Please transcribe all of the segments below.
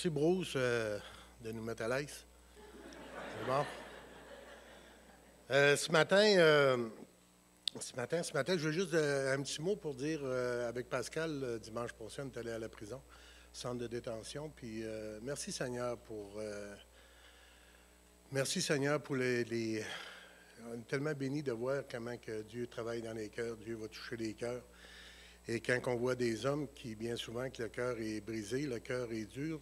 Merci, Bruce, euh, de nous mettre à l'aise. C'est bon. Euh, ce matin, euh, ce matin, ce matin, je veux juste un petit mot pour dire avec Pascal, dimanche prochain, on est allé à la prison, centre de détention. Puis merci Seigneur pour. merci Seigneur pour les. les- on est tellement bénis de voir comment que Dieu travaille dans les cœurs, Dieu va toucher les cœurs. Et quand on voit des hommes qui, bien souvent, que le cœur est brisé, le cœur est dur,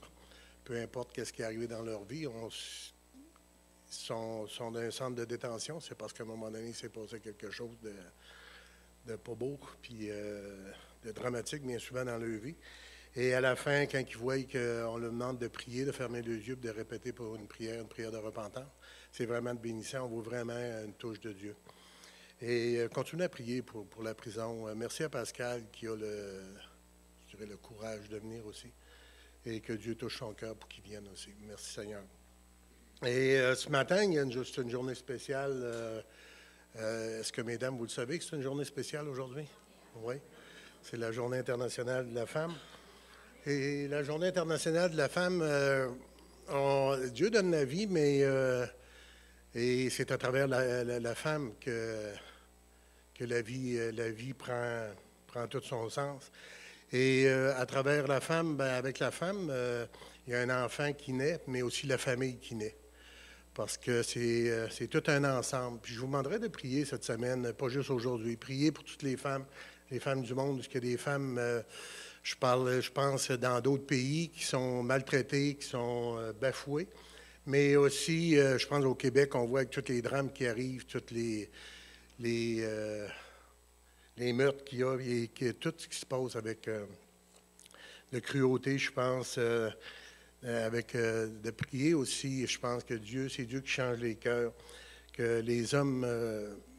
peu importe qu'est-ce qui est arrivé dans leur vie, on sont, dans un centre de détention, c'est parce qu'à un moment donné, il s'est passé quelque chose de, pas beau, puis euh, de dramatique, bien souvent, dans leur vie. Et à la fin, quand ils voient qu'on leur demande de prier, de fermer les yeux, de répéter pour une prière, une prière de repentance, c'est vraiment de bénissant. On voit vraiment une touche de Dieu. Et euh, continuez à prier pour, la prison. Euh, merci à Pascal qui a le, le courage de venir aussi. Et que Dieu touche son cœur pour qu'il vienne aussi. Merci Seigneur. Et euh, ce matin, il y a une, une journée spéciale. euh, euh, Est-ce que, mesdames, vous le savez que c'est une journée spéciale aujourd'hui? Oui. C'est la Journée internationale de la femme. Et la Journée internationale de la femme, Dieu donne la vie, mais et c'est à travers la, la- femme que, que la vie, la vie prend, prend tout son sens. Et euh, à travers la femme, ben, avec la femme, euh, il y a un enfant qui naît, mais aussi la famille qui naît. Parce que c'est, euh, tout un ensemble. Puis je vous demanderai de prier cette semaine, pas juste aujourd'hui. Prier pour toutes les femmes, les femmes du monde, parce a des femmes, je parle, je pense, dans d'autres pays qui sont maltraitées, qui sont bafouées. Mais aussi, je pense au Québec, on voit avec tous les drames qui arrivent, toutes les, les, les meurtres qu'il y a, et que tout ce qui se passe avec euh, de cruauté, je pense, euh, euh, avec de prier aussi. Je pense que Dieu, c'est Dieu qui change les cœurs, que les hommes,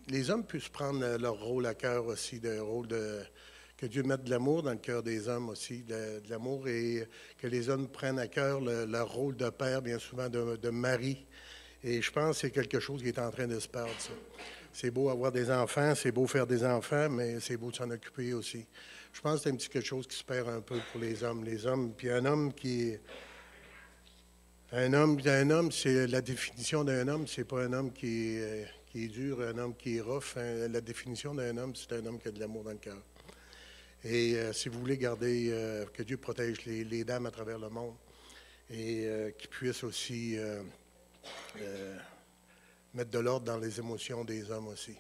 les hommes puissent prendre leur rôle à cœur aussi, de rôle de que Dieu mette de l'amour dans le cœur des hommes aussi, de, l'amour, et que les hommes prennent à cœur le- leur rôle de père, bien souvent de, de mari. Et je pense que c'est quelque chose qui est en train de se perdre, ça. C'est beau avoir des enfants, c'est beau faire des enfants, mais c'est beau de s'en occuper aussi. Je pense que c'est un petit quelque chose qui se perd un peu pour les hommes. Les hommes, puis un homme qui. Un homme, un homme, c'est la définition d'un homme, c'est pas un homme qui est, euh, qui est dur, un homme qui est rough. Hein. La définition d'un homme, c'est un homme qui a de l'amour dans le cœur. Et euh, si vous voulez garder, euh, que Dieu protège les, les dames à travers le monde et euh, qu'il puisse aussi mettre de l'ordre dans les émotions des hommes aussi.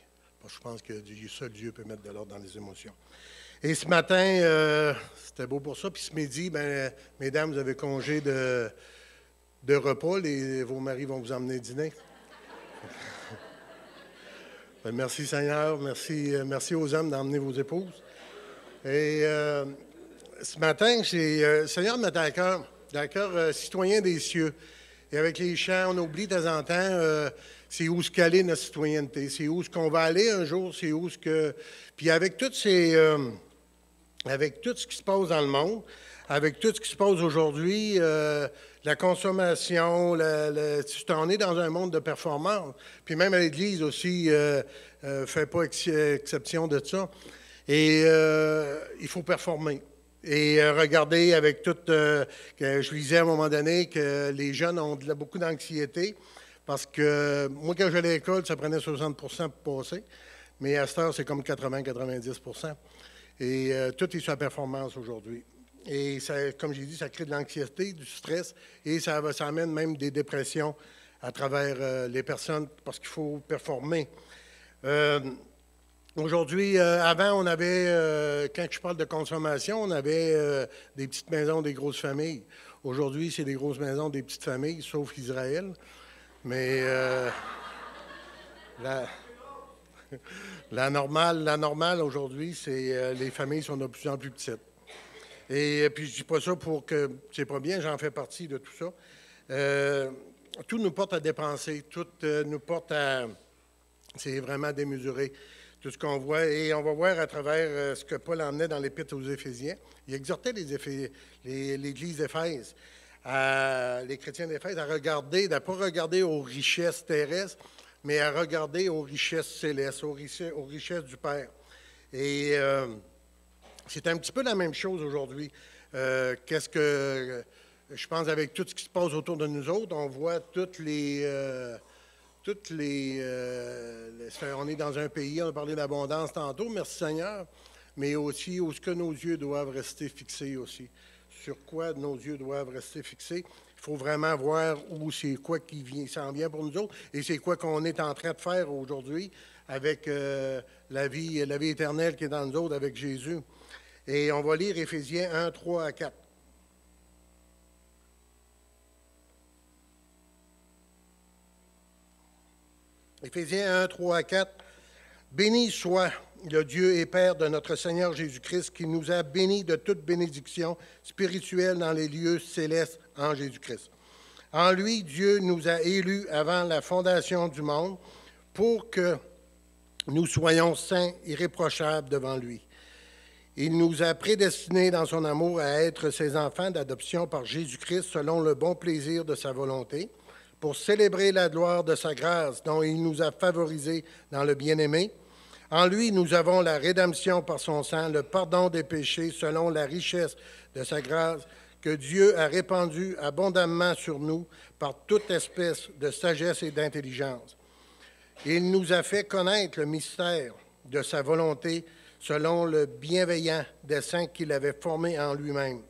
Je pense que seul Dieu peut mettre de l'ordre dans les émotions. Et ce matin, euh, c'était beau pour ça. Puis ce midi, ben, mesdames, vous avez congé de, de repas. Les, vos maris vont vous emmener dîner. Ben, merci Seigneur. Merci, euh, merci aux hommes d'emmener vos épouses. Et euh, ce matin, j'ai, euh, Seigneur me à cœur, citoyen des cieux. Et avec les chants, on oublie de temps en temps, euh, c'est où qu'elle est notre citoyenneté, c'est où ce qu'on va aller un jour, c'est où ce que... Puis avec ces... euh, avec tout ce qui se passe dans le monde, avec tout ce qui se passe aujourd'hui, euh, la consommation, la- la- on est dans un monde de performance. Puis même à l'Église aussi, euh, euh, fait pas ex- exception de ça. Et il faut performer. Et euh, regardez avec tout, euh, que je lisais à un moment donné que les jeunes ont beaucoup d'anxiété parce que moi, quand j'allais à l'école, ça prenait 60% pour passer. Mais à cette heure, c'est comme 80-90% Et euh, tout est sur la performance aujourd'hui. Et ça, comme j'ai dit, ça crée de l'anxiété, du stress, et ça, ça amène même des dépressions à travers euh, les personnes parce qu'il faut performer. Aujourd'hui, euh, avant, on avait, euh, quand je parle de consommation, on avait euh, des petites maisons, des grosses familles. Aujourd'hui, c'est des grosses maisons, des petites familles, sauf Israël. Mais la, la normale, la normale aujourd'hui, c'est les familles sont de plus en plus petites. Et puis, je dis pas ça pour que c'est pas bien, j'en fais partie de tout ça. Tout nous porte à dépenser, tout nous porte à. C'est vraiment démesuré, tout ce qu'on voit. Et on va voir à travers euh, ce que Paul emmenait dans l'Épître aux Éphésiens. Il exhortait l'Église d'Éphèse, les chrétiens d'Éphèse, à regarder, à ne pas regarder aux richesses terrestres, mais à regarder aux richesses célestes, aux richesses, aux richesses du Père. Et. euh, c'est un petit peu la même chose aujourd'hui. Euh, qu'est-ce que je pense avec tout ce qui se passe autour de nous autres, on voit toutes les... les, euh, on est dans un pays, on a parlé d'abondance tantôt, merci Seigneur, mais aussi où ce que nos yeux doivent rester fixés aussi. Sur quoi nos yeux doivent rester fixés. Il faut vraiment voir où c'est quoi qui vient, s'en vient pour nous autres et c'est quoi qu'on est en train de faire aujourd'hui avec euh, la, vie, la vie éternelle qui est dans nous autres avec Jésus. Et on va lire Éphésiens 1, 3 à 4. Éphésiens 1, 3 à 4. Béni soit le Dieu et Père de notre Seigneur Jésus-Christ qui nous a bénis de toute bénédiction spirituelle dans les lieux célestes en Jésus-Christ. En lui, Dieu nous a élus avant la fondation du monde pour que nous soyons saints, irréprochables devant lui. Il nous a prédestinés dans son amour à être ses enfants d'adoption par Jésus-Christ selon le bon plaisir de sa volonté, pour célébrer la gloire de sa grâce dont il nous a favorisés dans le bien-aimé. En lui, nous avons la rédemption par son sang, le pardon des péchés selon la richesse de sa grâce que Dieu a répandue abondamment sur nous par toute espèce de sagesse et d'intelligence. Il nous a fait connaître le mystère de sa volonté selon le bienveillant dessein qu'il avait formé en lui-même,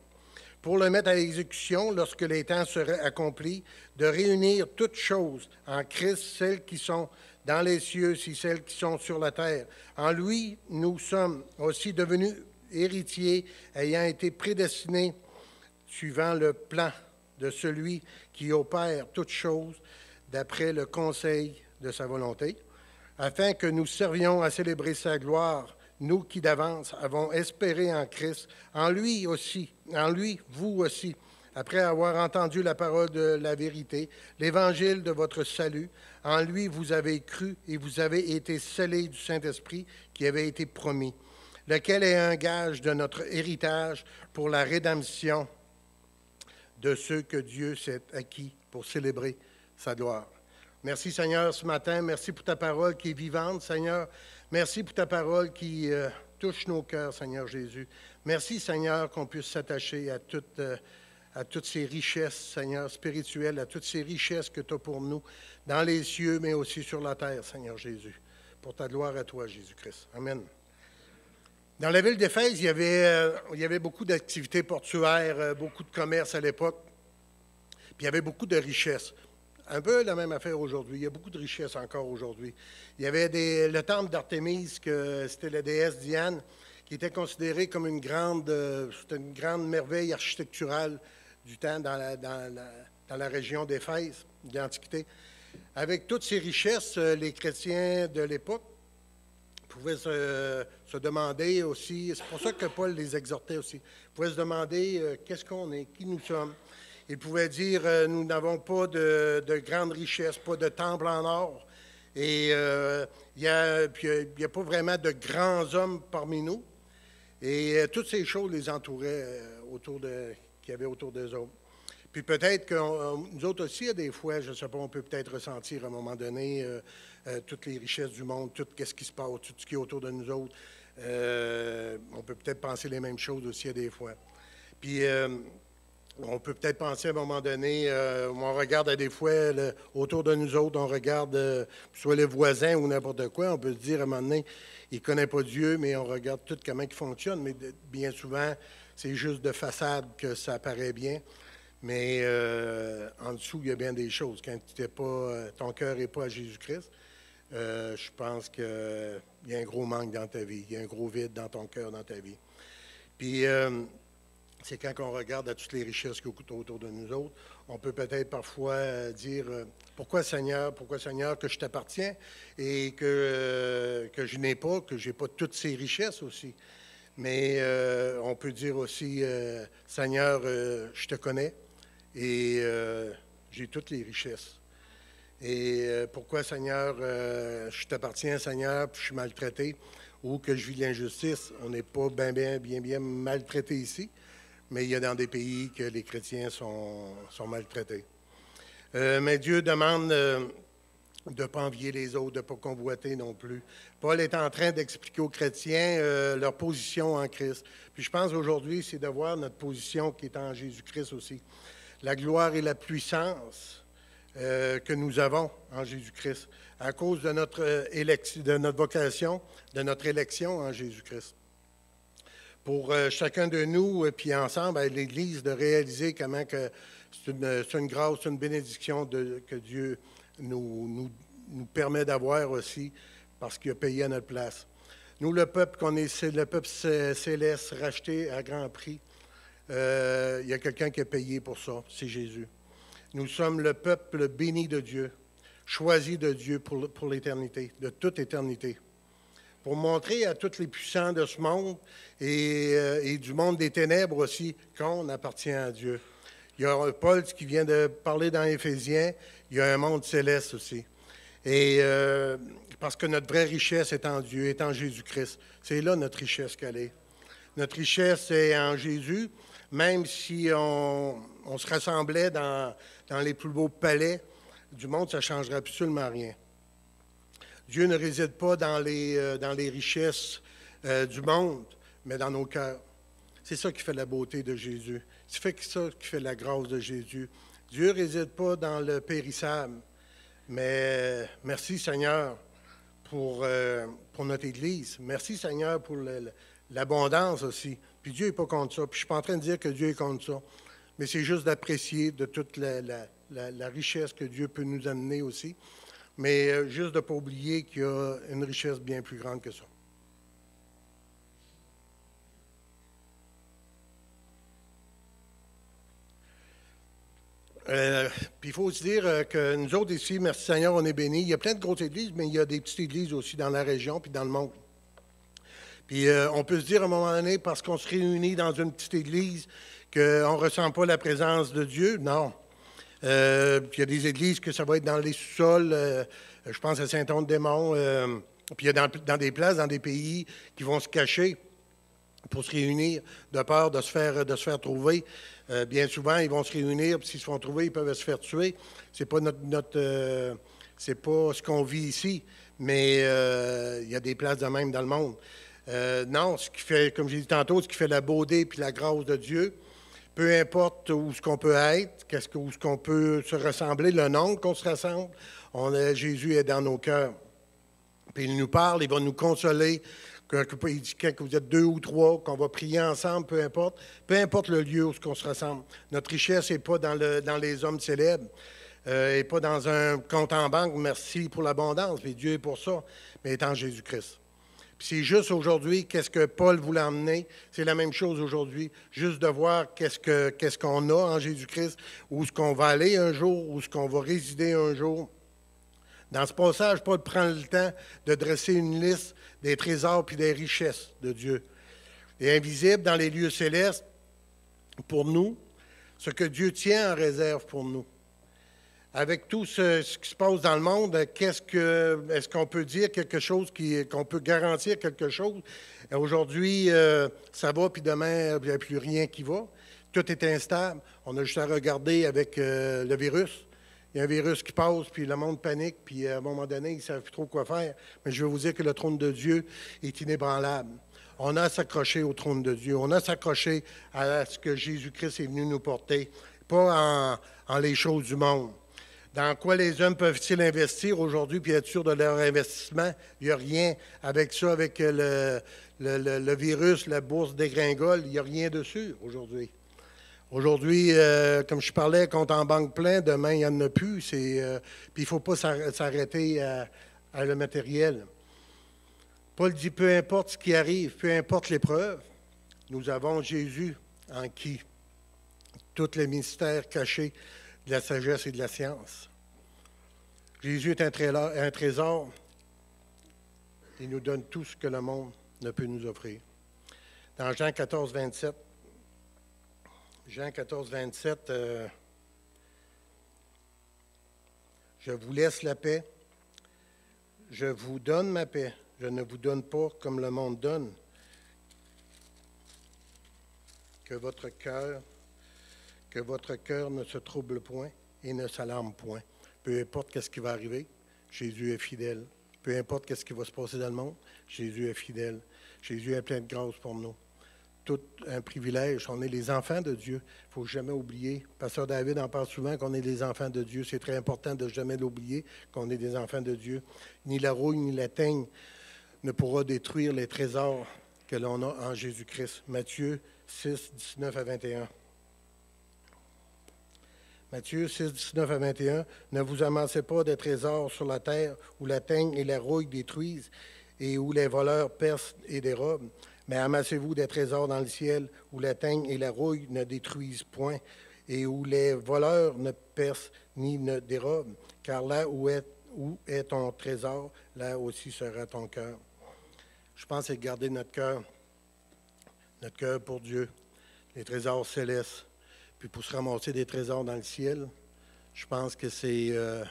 pour le mettre à exécution lorsque les temps seraient accomplis, de réunir toutes choses en Christ, celles qui sont dans les cieux, si celles qui sont sur la terre. En lui, nous sommes aussi devenus héritiers, ayant été prédestinés suivant le plan de celui qui opère toutes choses d'après le conseil de sa volonté, afin que nous servions à célébrer sa gloire, nous qui d'avance avons espéré en Christ, en lui aussi, en lui, vous aussi, après avoir entendu la parole de la vérité, l'évangile de votre salut, en lui vous avez cru et vous avez été scellés du Saint-Esprit qui avait été promis, lequel est un gage de notre héritage pour la rédemption de ceux que Dieu s'est acquis pour célébrer sa gloire? Merci Seigneur ce matin. Merci pour ta parole qui est vivante, Seigneur. Merci pour ta parole qui euh, touche nos cœurs, Seigneur Jésus. Merci Seigneur qu'on puisse s'attacher à toutes, euh, ces richesses, Seigneur, spirituelles, à toutes ces richesses que tu as pour nous dans les cieux, mais aussi sur la terre, Seigneur Jésus. Pour ta gloire à toi, Jésus-Christ. Amen. Dans la ville d'Éphèse, il y avait, euh, il y avait beaucoup d'activités portuaires, beaucoup de commerce à l'époque, puis il y avait beaucoup de richesses. Un peu la même affaire aujourd'hui. Il y a beaucoup de richesses encore aujourd'hui. Il y avait des- le temple d'Artémise, c'était la déesse Diane, qui était considérée comme une grande, euh, une grande merveille architecturale du temps dans la, région d'Éphèse, de l'Antiquité. Avec toutes ces richesses, euh, les chrétiens de l'époque pouvaient se, se demander aussi, c'est pour ça que Paul les exhortait aussi, pouvaient se demander euh, qu'est-ce qu'on est, qui nous sommes. Ils pouvaient dire, euh, nous n'avons pas de, de grandes richesses, pas de temple en or. Et euh, il n'y euh, il a pas vraiment de grands hommes parmi nous. Et toutes ces choses les entouraient autour de, qu'il y avait autour d'eux autres. Puis peut-être que nous autres aussi, des fois, je ne sais pas, on peut peut-être ressentir à un moment donné toutes les richesses du monde, tout ce qui se passe, tout ce qui est autour de nous autres. On peut peut-être penser les mêmes choses aussi à des fois. Puis on peut peut-être penser à un moment donné, euh, on regarde à des fois autour de nous autres, on regarde euh, soit les voisins ou n'importe quoi, on peut se dire à un moment donné, il ne connaît pas Dieu, mais on regarde tout comment il fonctionne. Mais bien souvent, c'est juste de façade que ça paraît bien. Mais euh, en dessous, il y a bien des choses. Quand tu t'es pas, ton cœur n'est pas à Jésus-Christ, je pense qu'il y a un gros manque dans ta vie. Il y a un gros vide dans ton cœur, dans ta vie. Puis, c'est quand on regarde à toutes les richesses qui sont autour de nous autres, on peut peut-être parfois euh, dire euh, pourquoi Seigneur, pourquoi Seigneur que je t'appartiens et que, euh, que je n'ai pas, que je n'ai pas toutes ces richesses aussi. Mais on peut dire aussi Seigneur, je te connais et j'ai toutes les richesses. Et pourquoi, Seigneur, je t'appartiens, Seigneur, puis je suis maltraité, ou que je vis l'injustice. On n'est pas bien, bien, bien, bien maltraité ici, mais il y a dans des pays que les chrétiens sont, sont maltraités. Euh, mais Dieu demande euh, de ne pas envier les autres, de ne pas convoiter non plus. Paul est en train d'expliquer aux chrétiens euh, leur position en Christ. Puis je pense aujourd'hui, c'est de voir notre position qui est en Jésus-Christ aussi. la gloire et la puissance que nous avons en Jésus-Christ à cause de notre, de notre vocation, de notre élection en Jésus-Christ. Pour euh, chacun de nous, et puis ensemble, à l'Église, de réaliser comment que c'est une, grâce, une bénédiction que Dieu nous, permet d'avoir aussi parce qu'il a payé à notre place. Nous, le peuple qu'on est, le peuple céleste, racheté à grand prix. Euh, il y a quelqu'un qui a payé pour ça, c'est Jésus. Nous sommes le peuple béni de Dieu, choisi de Dieu pour, pour l'éternité, de toute éternité. Pour montrer à tous les puissants de ce monde et, euh, et du monde des ténèbres aussi qu'on appartient à Dieu. Il y a Paul qui vient de parler dans Éphésiens, il y a un monde céleste aussi. Et euh, parce que notre vraie richesse est en Dieu, est en Jésus-Christ. C'est là notre richesse qu'elle est. Notre richesse est en Jésus, même si on, on se rassemblait dans, dans, les plus beaux palais du monde, ça ne changerait absolument rien. Dieu ne réside pas dans les, euh, richesses euh, du monde, mais dans nos cœurs. C'est ça qui fait la beauté de Jésus. C'est ça qui fait la grâce de Jésus. Dieu ne réside pas dans le périssable, mais merci Seigneur pour, euh, notre Église. Merci Seigneur pour l'abondance aussi. Puis Dieu n'est pas contre ça. Puis je ne suis pas en train de dire que Dieu est contre ça. Mais c'est juste d'apprécier de toute la, richesse que Dieu peut nous amener aussi. Mais euh, juste de ne pas oublier qu'il y a une richesse bien plus grande que ça. Euh, puis il faut aussi dire euh, que nous autres ici, merci Seigneur, on est bénis. Il y a plein de grosses églises, mais il y a des petites églises aussi dans la région puis dans le monde. Puis on peut se dire à un moment donné, parce qu'on se réunit dans une petite église, qu'on ne ressent pas la présence de Dieu? Non. Euh, puis il y a des églises que ça va être dans les sous-sols. Euh, je pense à Saint-Onde-des-Monts. puis il y a dans, des places, dans des pays qui vont se cacher pour se réunir de peur de se faire, de se faire trouver. Euh, bien souvent, ils vont se réunir, puis s'ils se font trouver, ils peuvent se faire tuer. C'est pas notre, euh, c'est pas ce qu'on vit ici, mais euh, il y a des places de même dans le monde. non, ce qui fait, comme j'ai dit tantôt, ce qui fait la beauté puis la grâce de Dieu, peu importe où ce qu'on peut être, qu'est-ce que, où ce qu'on peut se ressembler, le nombre qu'on se ressemble, Jésus est dans nos cœurs. Puis il nous parle, il va nous consoler, il dit que vous êtes deux ou trois, qu'on va prier ensemble, peu importe. Peu importe le lieu où on se ressemble. Notre richesse n'est pas dans, les hommes célèbres, euh, et pas dans un compte en banque, merci pour l'abondance, mais Dieu est pour ça, mais est en Jésus-Christ. C'est juste aujourd'hui, qu'est-ce que Paul voulait emmener, c'est la même chose aujourd'hui, juste de voir qu'est-ce, que, qu'est-ce qu'on a en Jésus-Christ, où est-ce qu'on va aller un jour, où est-ce qu'on va résider un jour. Dans ce passage, Paul prend le temps de dresser une liste des trésors puis des richesses de Dieu. Et invisible dans les lieux célestes, pour nous, ce que Dieu tient en réserve pour nous. Avec tout ce, qui se passe dans le monde, qu'est-ce que, est-ce qu'on peut dire quelque chose, qui, qu'on peut garantir quelque chose? Aujourd'hui, euh, ça va, puis demain, il n'y a plus rien qui va. Tout est instable. On a juste à regarder avec euh, le virus. Il y a un virus qui passe, puis le monde panique, puis à un moment donné, ils ne savent plus trop quoi faire. Mais je veux vous dire que le trône de Dieu est inébranlable. On a à s'accrocher au trône de Dieu. On a à s'accrocher à ce que Jésus-Christ est venu nous porter, pas en, en les choses du monde. Dans quoi les hommes peuvent-ils investir aujourd'hui puis être sûrs de leur investissement? Il n'y a rien avec ça, avec le, le virus, la bourse dégringole, il n'y a rien dessus aujourd'hui. Aujourd'hui, euh, comme je parlais, compte en banque plein, demain, il n'y en a plus. Euh, puis il ne faut pas s'arrêter à, à, le matériel. Paul dit, peu importe ce qui arrive, peu importe l'épreuve, nous avons Jésus en qui? Tous les mystères cachés de la sagesse et de la science. Jésus est un trésor. Il nous donne tout ce que le monde ne peut nous offrir. Dans Jean 14, 27, Jean 14, 27, euh, je vous laisse la paix, je vous donne ma paix, je ne vous donne pas comme le monde donne. Que votre cœur, que votre cœur ne se trouble point et ne s'alarme point. Peu importe ce qui va arriver, Jésus est fidèle. Peu importe ce qui va se passer dans le monde, Jésus est fidèle. Jésus est plein de grâce pour nous. tout un privilège. On est les enfants de Dieu. Il ne faut jamais oublier. Pasteur David en parle souvent qu'on est les enfants de Dieu. C'est très important de jamais l'oublier qu'on est des enfants de Dieu. Ni la rouille ni la teigne ne pourra détruire les trésors que l'on a en Jésus-Christ. Matthieu 6, 19 à 21. Matthieu 6, 19 à 21. Ne vous amassez pas de trésors sur la terre où la teigne et la rouille détruisent et où les voleurs percent et dérobent. Mais amassez-vous des trésors dans le ciel où la teigne et la rouille ne détruisent point et où les voleurs ne percent ni ne dérobent. Car là où est, où est ton trésor, là aussi sera ton cœur. Je pense que garder notre cœur, notre cœur pour Dieu, les trésors célestes. Puis pour se ramasser des trésors dans le ciel, je pense que c'est. Euh,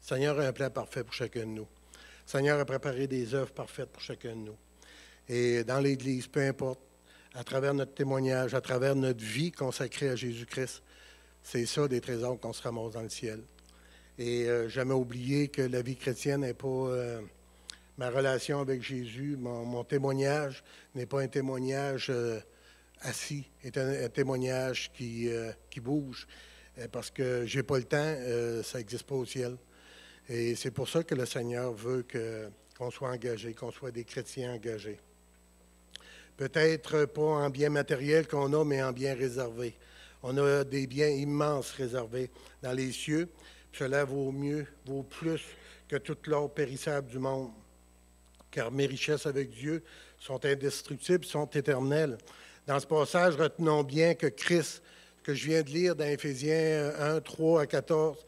Seigneur a un plan parfait pour chacun de nous. Seigneur a préparé des œuvres parfaites pour chacun de nous. Et dans l'Église, peu importe, à travers notre témoignage, à travers notre vie consacrée à Jésus-Christ, c'est ça des trésors qu'on se ramasse dans le ciel. Et euh, jamais oublier que la vie chrétienne n'est pas. Euh, ma relation avec Jésus, mon, témoignage n'est pas un témoignage assis est un, témoignage qui, euh, qui bouge. Euh, parce que j'ai pas le temps, euh, ça n'existe pas au ciel. Et c'est pour ça que le Seigneur veut qu'on soit engagé, qu'on soit des chrétiens engagés. Peut-être pas en biens matériels qu'on a, mais en biens réservés. On a des biens immenses réservés dans les cieux. Cela vaut mieux, vaut plus que toute l'or périssable du monde. Car mes richesses avec Dieu sont indestructibles, sont éternelles. Dans ce passage, retenons bien que Christ, que je viens de lire dans Éphésiens 1, 3 à 14,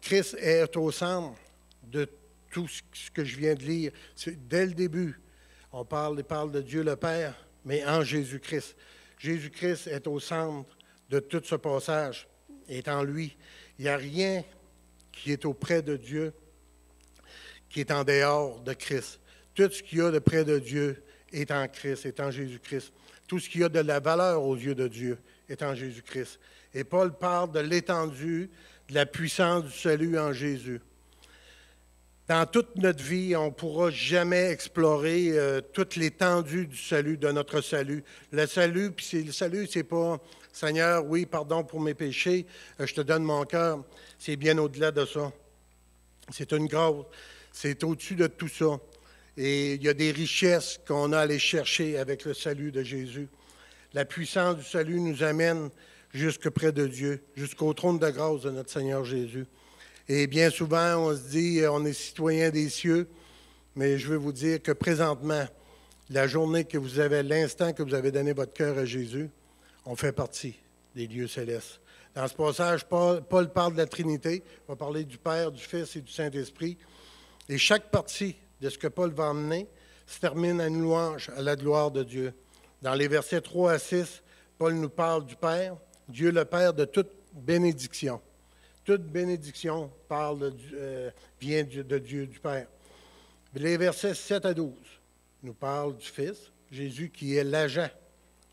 Christ est au centre de tout ce que je viens de lire. Dès le début, on parle, parle de Dieu le Père, mais en Jésus-Christ. Jésus-Christ est au centre de tout ce passage, est en lui. Il n'y a rien qui est auprès de Dieu qui est en dehors de Christ. Tout ce qu'il y a de près de Dieu est en Christ, est en Jésus-Christ. Tout ce qui a de la valeur aux yeux de Dieu est en Jésus-Christ. Et Paul parle de l'étendue, de la puissance du salut en Jésus. Dans toute notre vie, on ne pourra jamais explorer euh, toute l'étendue du salut, de notre salut. Le salut, puis le salut, c'est pas Seigneur, oui, pardon pour mes péchés, euh, je te donne mon cœur. C'est bien au-delà de ça. C'est une grâce. C'est au-dessus de tout ça. Et il y a des richesses qu'on a à aller chercher avec le salut de Jésus. La puissance du salut nous amène jusque près de Dieu, jusqu'au trône de grâce de notre Seigneur Jésus. Et bien souvent, on se dit, on est citoyen des cieux, mais je veux vous dire que présentement, la journée que vous avez, l'instant que vous avez donné votre cœur à Jésus, on fait partie des lieux célestes. Dans ce passage, Paul, Paul parle de la Trinité, il va parler du Père, du Fils et du Saint-Esprit. Et chaque partie de ce que Paul va emmener se termine à une louange à la gloire de Dieu. Dans les versets 3 à 6, Paul nous parle du Père, Dieu le Père de toute bénédiction. Toute bénédiction parle euh, vient de Dieu, du Père. Les versets 7 à 12 nous parlent du Fils, Jésus qui est l'agent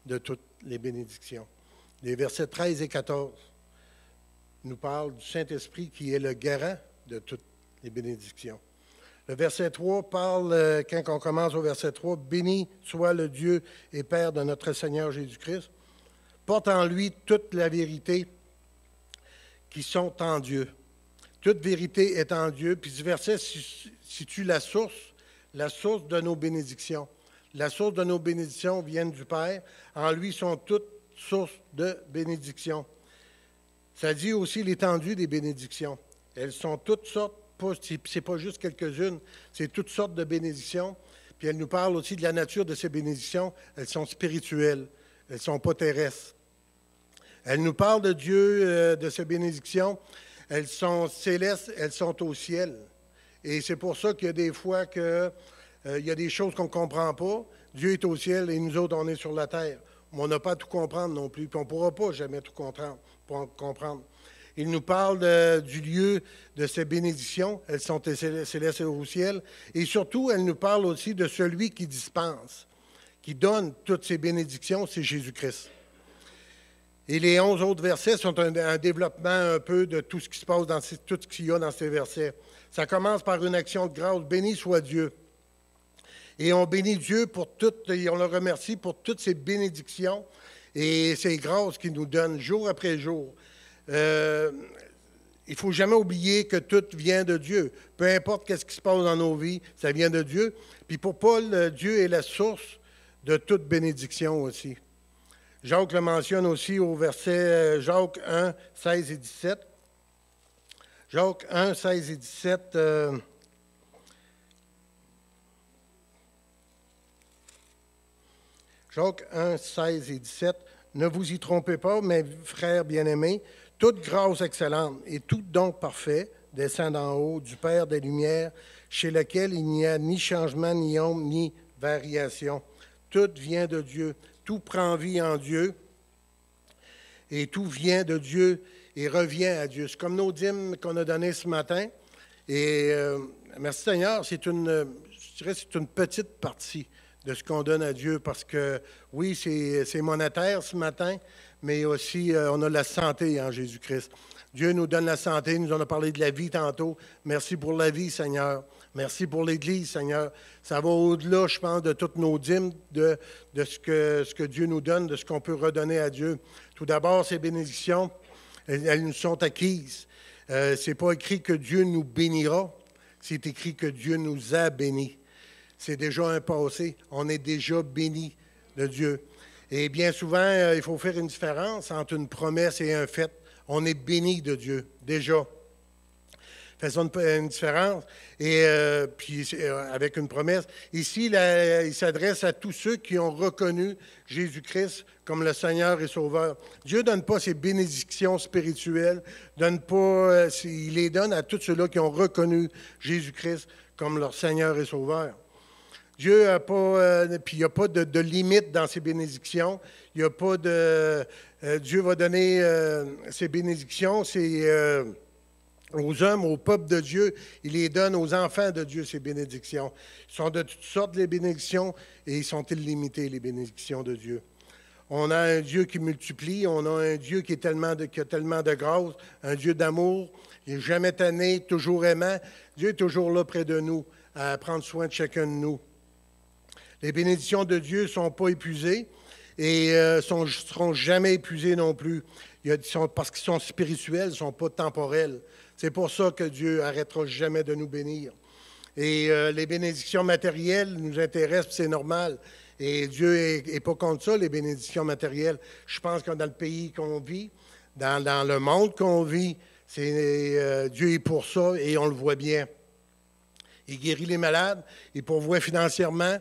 de toutes les bénédictions. Les versets 13 et 14 nous parlent du Saint-Esprit qui est le garant de toutes les bénédictions. Le verset 3 parle, euh, quand on commence au verset 3, Béni soit le Dieu et Père de notre Seigneur Jésus-Christ. Porte en lui toute la vérité qui sont en Dieu. Toute vérité est en Dieu. Puis ce verset situe la source, la source de nos bénédictions. La source de nos bénédictions vient du Père. En lui sont toutes sources de bénédictions. Ça dit aussi l'étendue des bénédictions. Elles sont toutes sortes ce n'est pas juste quelques-unes, c'est toutes sortes de bénédictions. Puis elle nous parle aussi de la nature de ces bénédictions. Elles sont spirituelles, elles ne sont pas terrestres. Elle nous parle de Dieu, euh, de ces bénédictions. Elles sont célestes, elles sont au ciel. Et c'est pour ça qu'il y a des fois qu'il euh, y a des choses qu'on ne comprend pas. Dieu est au ciel et nous autres, on est sur la terre. on n'a pas à tout comprendre non plus. Puis on ne pourra pas jamais tout comprendre. Il nous parle du lieu de ces bénédictions. Elles sont célestes au ciel. Et surtout, elle nous parle aussi de celui qui dispense, qui donne toutes ces bénédictions, c'est Jésus-Christ. Et les onze autres versets sont un, développement un peu de tout ce qui se passe dans tout ce qu'il y a dans ces versets. Ça commence par une action de grâce. Béni soit Dieu. Et on bénit Dieu pour toutes, et on le remercie pour toutes ces bénédictions et ces grâces qu'il nous donne jour après jour. Euh, il ne faut jamais oublier que tout vient de Dieu. Peu importe ce qui se passe dans nos vies, ça vient de Dieu. Puis pour Paul, Dieu est la source de toute bénédiction aussi. Jacques le mentionne aussi au verset euh, Jacques 1, 16 et 17. Jacques 1, 16 et 17. Euh, Jacques 1, 16 et 17. Ne vous y trompez pas, mes frères bien-aimés, toute grâce excellente et tout don parfait descend d'en haut du Père des Lumières, chez lequel il n'y a ni changement, ni ombre, ni variation. Tout vient de Dieu, tout prend vie en Dieu, et tout vient de Dieu et revient à Dieu. C'est comme nos dîmes qu'on a données ce matin. Et euh, merci Seigneur, c'est une, je dirais, c'est une petite partie de ce qu'on donne à Dieu parce que oui, c'est monétaire ce matin, mais aussi euh, on a la santé en Jésus-Christ. Dieu nous donne la santé, nous en a parlé de la vie tantôt. Merci pour la vie, Seigneur. Merci pour l'Église, Seigneur. Ça va au-delà, je pense, de toutes nos dîmes, de, de ce, que, ce que Dieu nous donne, de ce qu'on peut redonner à Dieu. Tout d'abord, ces bénédictions, elles, nous sont acquises. Euh, Ce n'est pas écrit que Dieu nous bénira, c'est écrit que Dieu nous a bénis. C'est déjà un passé. On est déjà béni de Dieu. Et bien souvent, euh, il faut faire une différence entre une promesse et un fait. On est béni de Dieu, déjà. Faisons une, différence. Et euh, puis, euh, avec une promesse. Ici, il s'adresse à tous ceux qui ont reconnu Jésus-Christ comme le Seigneur et Sauveur. Dieu ne donne pas ses bénédictions spirituelles, donne pas, il les donne à tous ceux-là qui ont reconnu Jésus-Christ comme leur Seigneur et Sauveur. Dieu n'a pas, euh, puis il n'y a pas de, limite dans ses bénédictions. Il n'y a pas de. Euh, Dieu va donner euh, ses bénédictions aux hommes, au peuple de Dieu. Il les donne aux enfants de Dieu, ces bénédictions. Ils sont de toutes sortes, les bénédictions, et ils sont illimitées, les bénédictions de Dieu. On a un Dieu qui multiplie, on a un Dieu qui, est tellement qui a tellement de grâce, un Dieu d'amour. Il n'est jamais tanné, toujours aimant. Dieu est toujours là près de nous, à prendre soin de chacun de nous. Les bénédictions de Dieu ne sont pas épuisées et ne euh, seront jamais épuisées non plus. parce qu'ils sont spirituels, ils ne sont pas temporels. C'est pour ça que Dieu arrêtera jamais de nous bénir. Et euh, les bénédictions matérielles nous intéressent, c'est normal. Et Dieu n'est pas contre ça, les bénédictions matérielles. Je pense que dans le pays qu'on vit, dans, le monde qu'on vit, euh, Dieu est pour ça et on le voit bien. Il guérit les malades, il pourvoit financièrement,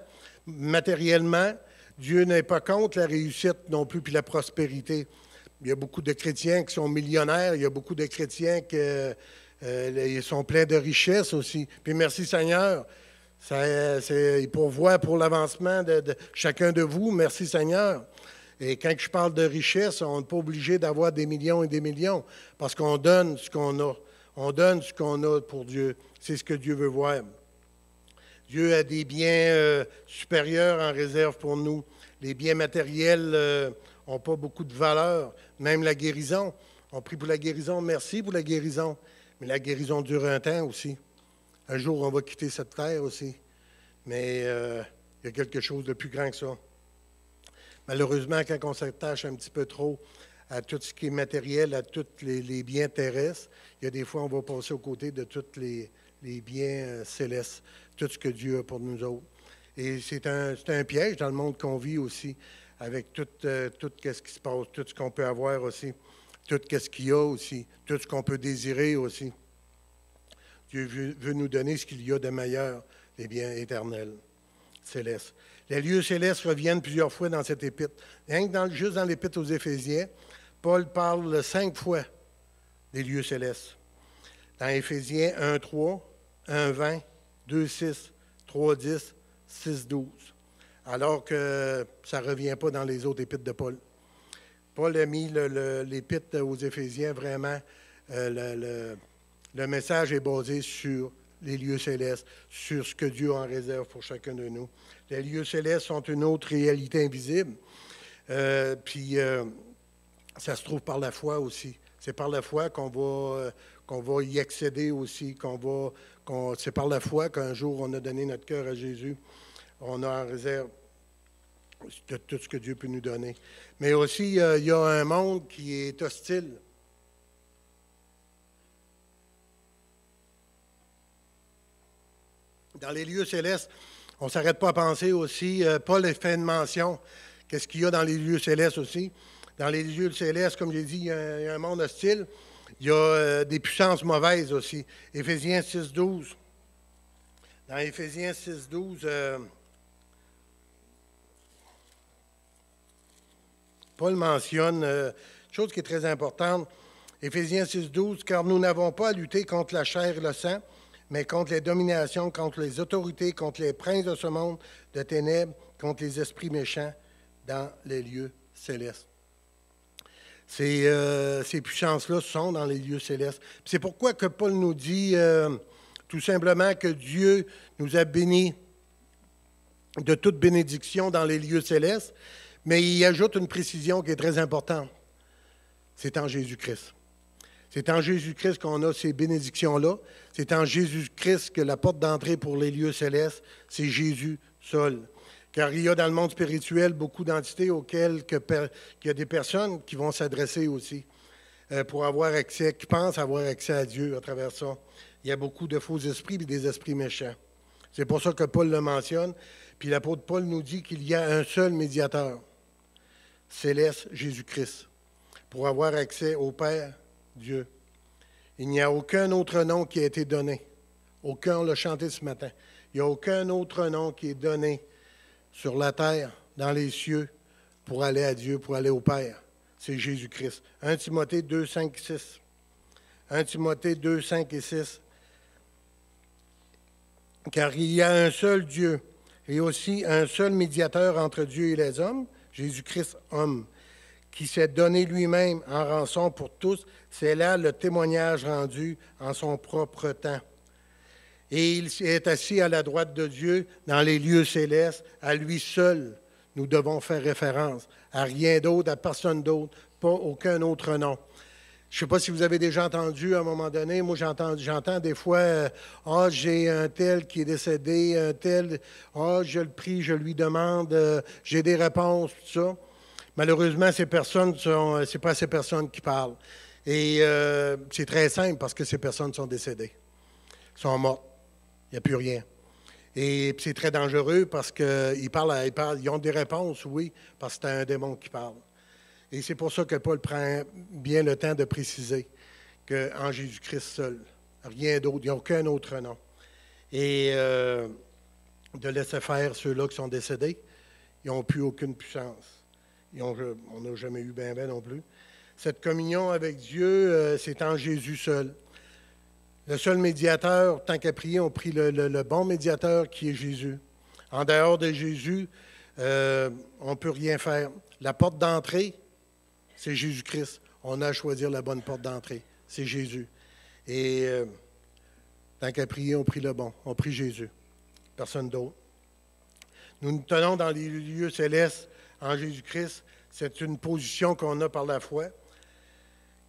matériellement. Dieu n'est pas contre la réussite non plus, puis la prospérité. Il y a beaucoup de chrétiens qui sont millionnaires, il y a beaucoup de chrétiens qui euh, sont pleins de richesses aussi. Puis merci Seigneur, ça, il pourvoit pour l'avancement de, chacun de vous. Merci Seigneur. Et quand je parle de richesse, on n'est pas obligé d'avoir des millions et des millions, parce qu'on donne ce qu'on a. On donne ce qu'on a pour Dieu. C'est ce que Dieu veut voir. Dieu a des biens euh, supérieurs en réserve pour nous. Les biens matériels n'ont euh, pas beaucoup de valeur, même la guérison. On prie pour la guérison, merci pour la guérison, mais la guérison dure un temps aussi. Un jour, on va quitter cette terre aussi. Mais euh, il y a quelque chose de plus grand que ça. Malheureusement, quand on s'attache un petit peu trop à tout ce qui est matériel, à tous les, biens terrestres, il y a des fois, on va passer aux côtés de tous les, les biens célestes tout ce que Dieu a pour nous autres. Et c'est un, un, piège dans le monde qu'on vit aussi, avec tout, euh, tout ce qui se passe, tout ce qu'on peut avoir aussi, tout ce qu'il y a aussi, tout ce qu'on peut désirer aussi. Dieu veut, nous donner ce qu'il y a de meilleur, les biens éternels, célestes. Les lieux célestes reviennent plusieurs fois dans cette épître. Rien que juste dans l'épître aux Éphésiens, Paul parle cinq fois des lieux célestes. Dans Éphésiens 1, 3, 1, 20, 2, 6, 3, 10, 6, 12. Alors que ça ne revient pas dans les autres épîtres de Paul. Paul a mis l'épître aux Éphésiens vraiment, euh, le, message est basé sur les lieux célestes, sur ce que Dieu en réserve pour chacun de nous. Les lieux célestes sont une autre réalité invisible. Euh, puis euh, ça se trouve par la foi aussi. C'est par la foi qu'on va, qu'on va y accéder aussi, qu'on va c'est par la foi qu'un jour on a donné notre cœur à Jésus. on a en réserve tout ce que Dieu peut nous donner. Mais aussi, euh, il y a un monde qui est hostile. Dans les lieux célestes, on ne s'arrête pas à penser aussi, euh, Paul fait une mention, qu'est-ce qu'il y a dans les lieux célestes aussi? Dans les lieux célestes, comme j'ai dit, il y, a, un monde hostile. Il y a euh, des puissances mauvaises aussi. Éphésiens 6, 12. Dans Éphésiens 6, 12, Paul mentionne euh, une chose qui est très importante. Éphésiens 6, 12, car nous n'avons pas à lutter contre la chair et le sang, mais contre les dominations, contre les autorités, contre les princes de ce monde de ténèbres, contre les esprits méchants dans les lieux célestes. Ces, euh, ces puissances-là sont dans les lieux célestes. C'est pourquoi que Paul nous dit euh, tout simplement que Dieu nous a bénis de toute bénédiction dans les lieux célestes, mais il ajoute une précision qui est très importante. C'est en Jésus-Christ. C'est en Jésus-Christ qu'on a ces bénédictions-là. C'est en Jésus-Christ que la porte d'entrée pour les lieux célestes, c'est Jésus seul. Car il y a dans le monde spirituel beaucoup d'entités auxquelles il y a des personnes qui vont s'adresser aussi euh, pour avoir accès, qui pensent avoir accès à Dieu à travers ça. Il y a beaucoup de faux esprits et des esprits méchants. C'est pour ça que Paul le mentionne. Puis l'apôtre Paul nous dit qu'il y a un seul médiateur céleste Jésus-Christ pour avoir accès au Père Dieu. Il n'y a aucun autre nom qui a été donné. Aucun, on l'a chanté ce matin. Il n'y a aucun autre nom qui est donné sur la terre, dans les cieux, pour aller à Dieu, pour aller au Père. C'est Jésus-Christ. 1 Timothée 2, 5, 6. 1 Timothée 2, 5 et 6. Car il y a un seul Dieu et aussi un seul médiateur entre Dieu et les hommes, Jésus-Christ homme, qui s'est donné lui-même en rançon pour tous, c'est là le témoignage rendu en son propre temps. Et il est assis à la droite de Dieu dans les lieux célestes. À lui seul, nous devons faire référence. À rien d'autre, à personne d'autre, pas aucun autre nom. Je ne sais pas si vous avez déjà entendu à un moment donné, moi j'entends, j'entends des fois, euh, ah, j'ai un tel qui est décédé, un tel, ah, je le prie, je lui demande, euh, j'ai des réponses, tout ça. Malheureusement, ces personnes sont, euh, c'est pas ces personnes qui parlent. Et c'est très simple parce que ces personnes sont décédées, sont mortes. N'y a plus rien. Et c'est très dangereux parce qu'ils parlent, ils parlent, ils ont des réponses, oui, parce que c'est un démon qui parle. Et c'est pour ça que Paul prend bien le temps de préciser qu'en Jésus-Christ seul, rien d'autre, il n'y a aucun autre nom. Et euh, de laisser faire ceux-là qui sont décédés, ils n'ont plus aucune puissance. on n'a jamais eu bien ben non plus. Cette communion avec Dieu, euh, c'est en Jésus seul. Le seul médiateur, tant qu'à prier, on prie le, bon médiateur qui est Jésus. En dehors de Jésus, euh, on ne peut rien faire. La porte d'entrée, c'est Jésus-Christ. On a à choisir la bonne porte d'entrée. C'est Jésus. Et euh, tant qu'à prier, on prie le bon. On prie Jésus. Personne d'autre. Nous nous tenons dans les lieux célestes en Jésus-Christ. C'est une position qu'on a par la foi.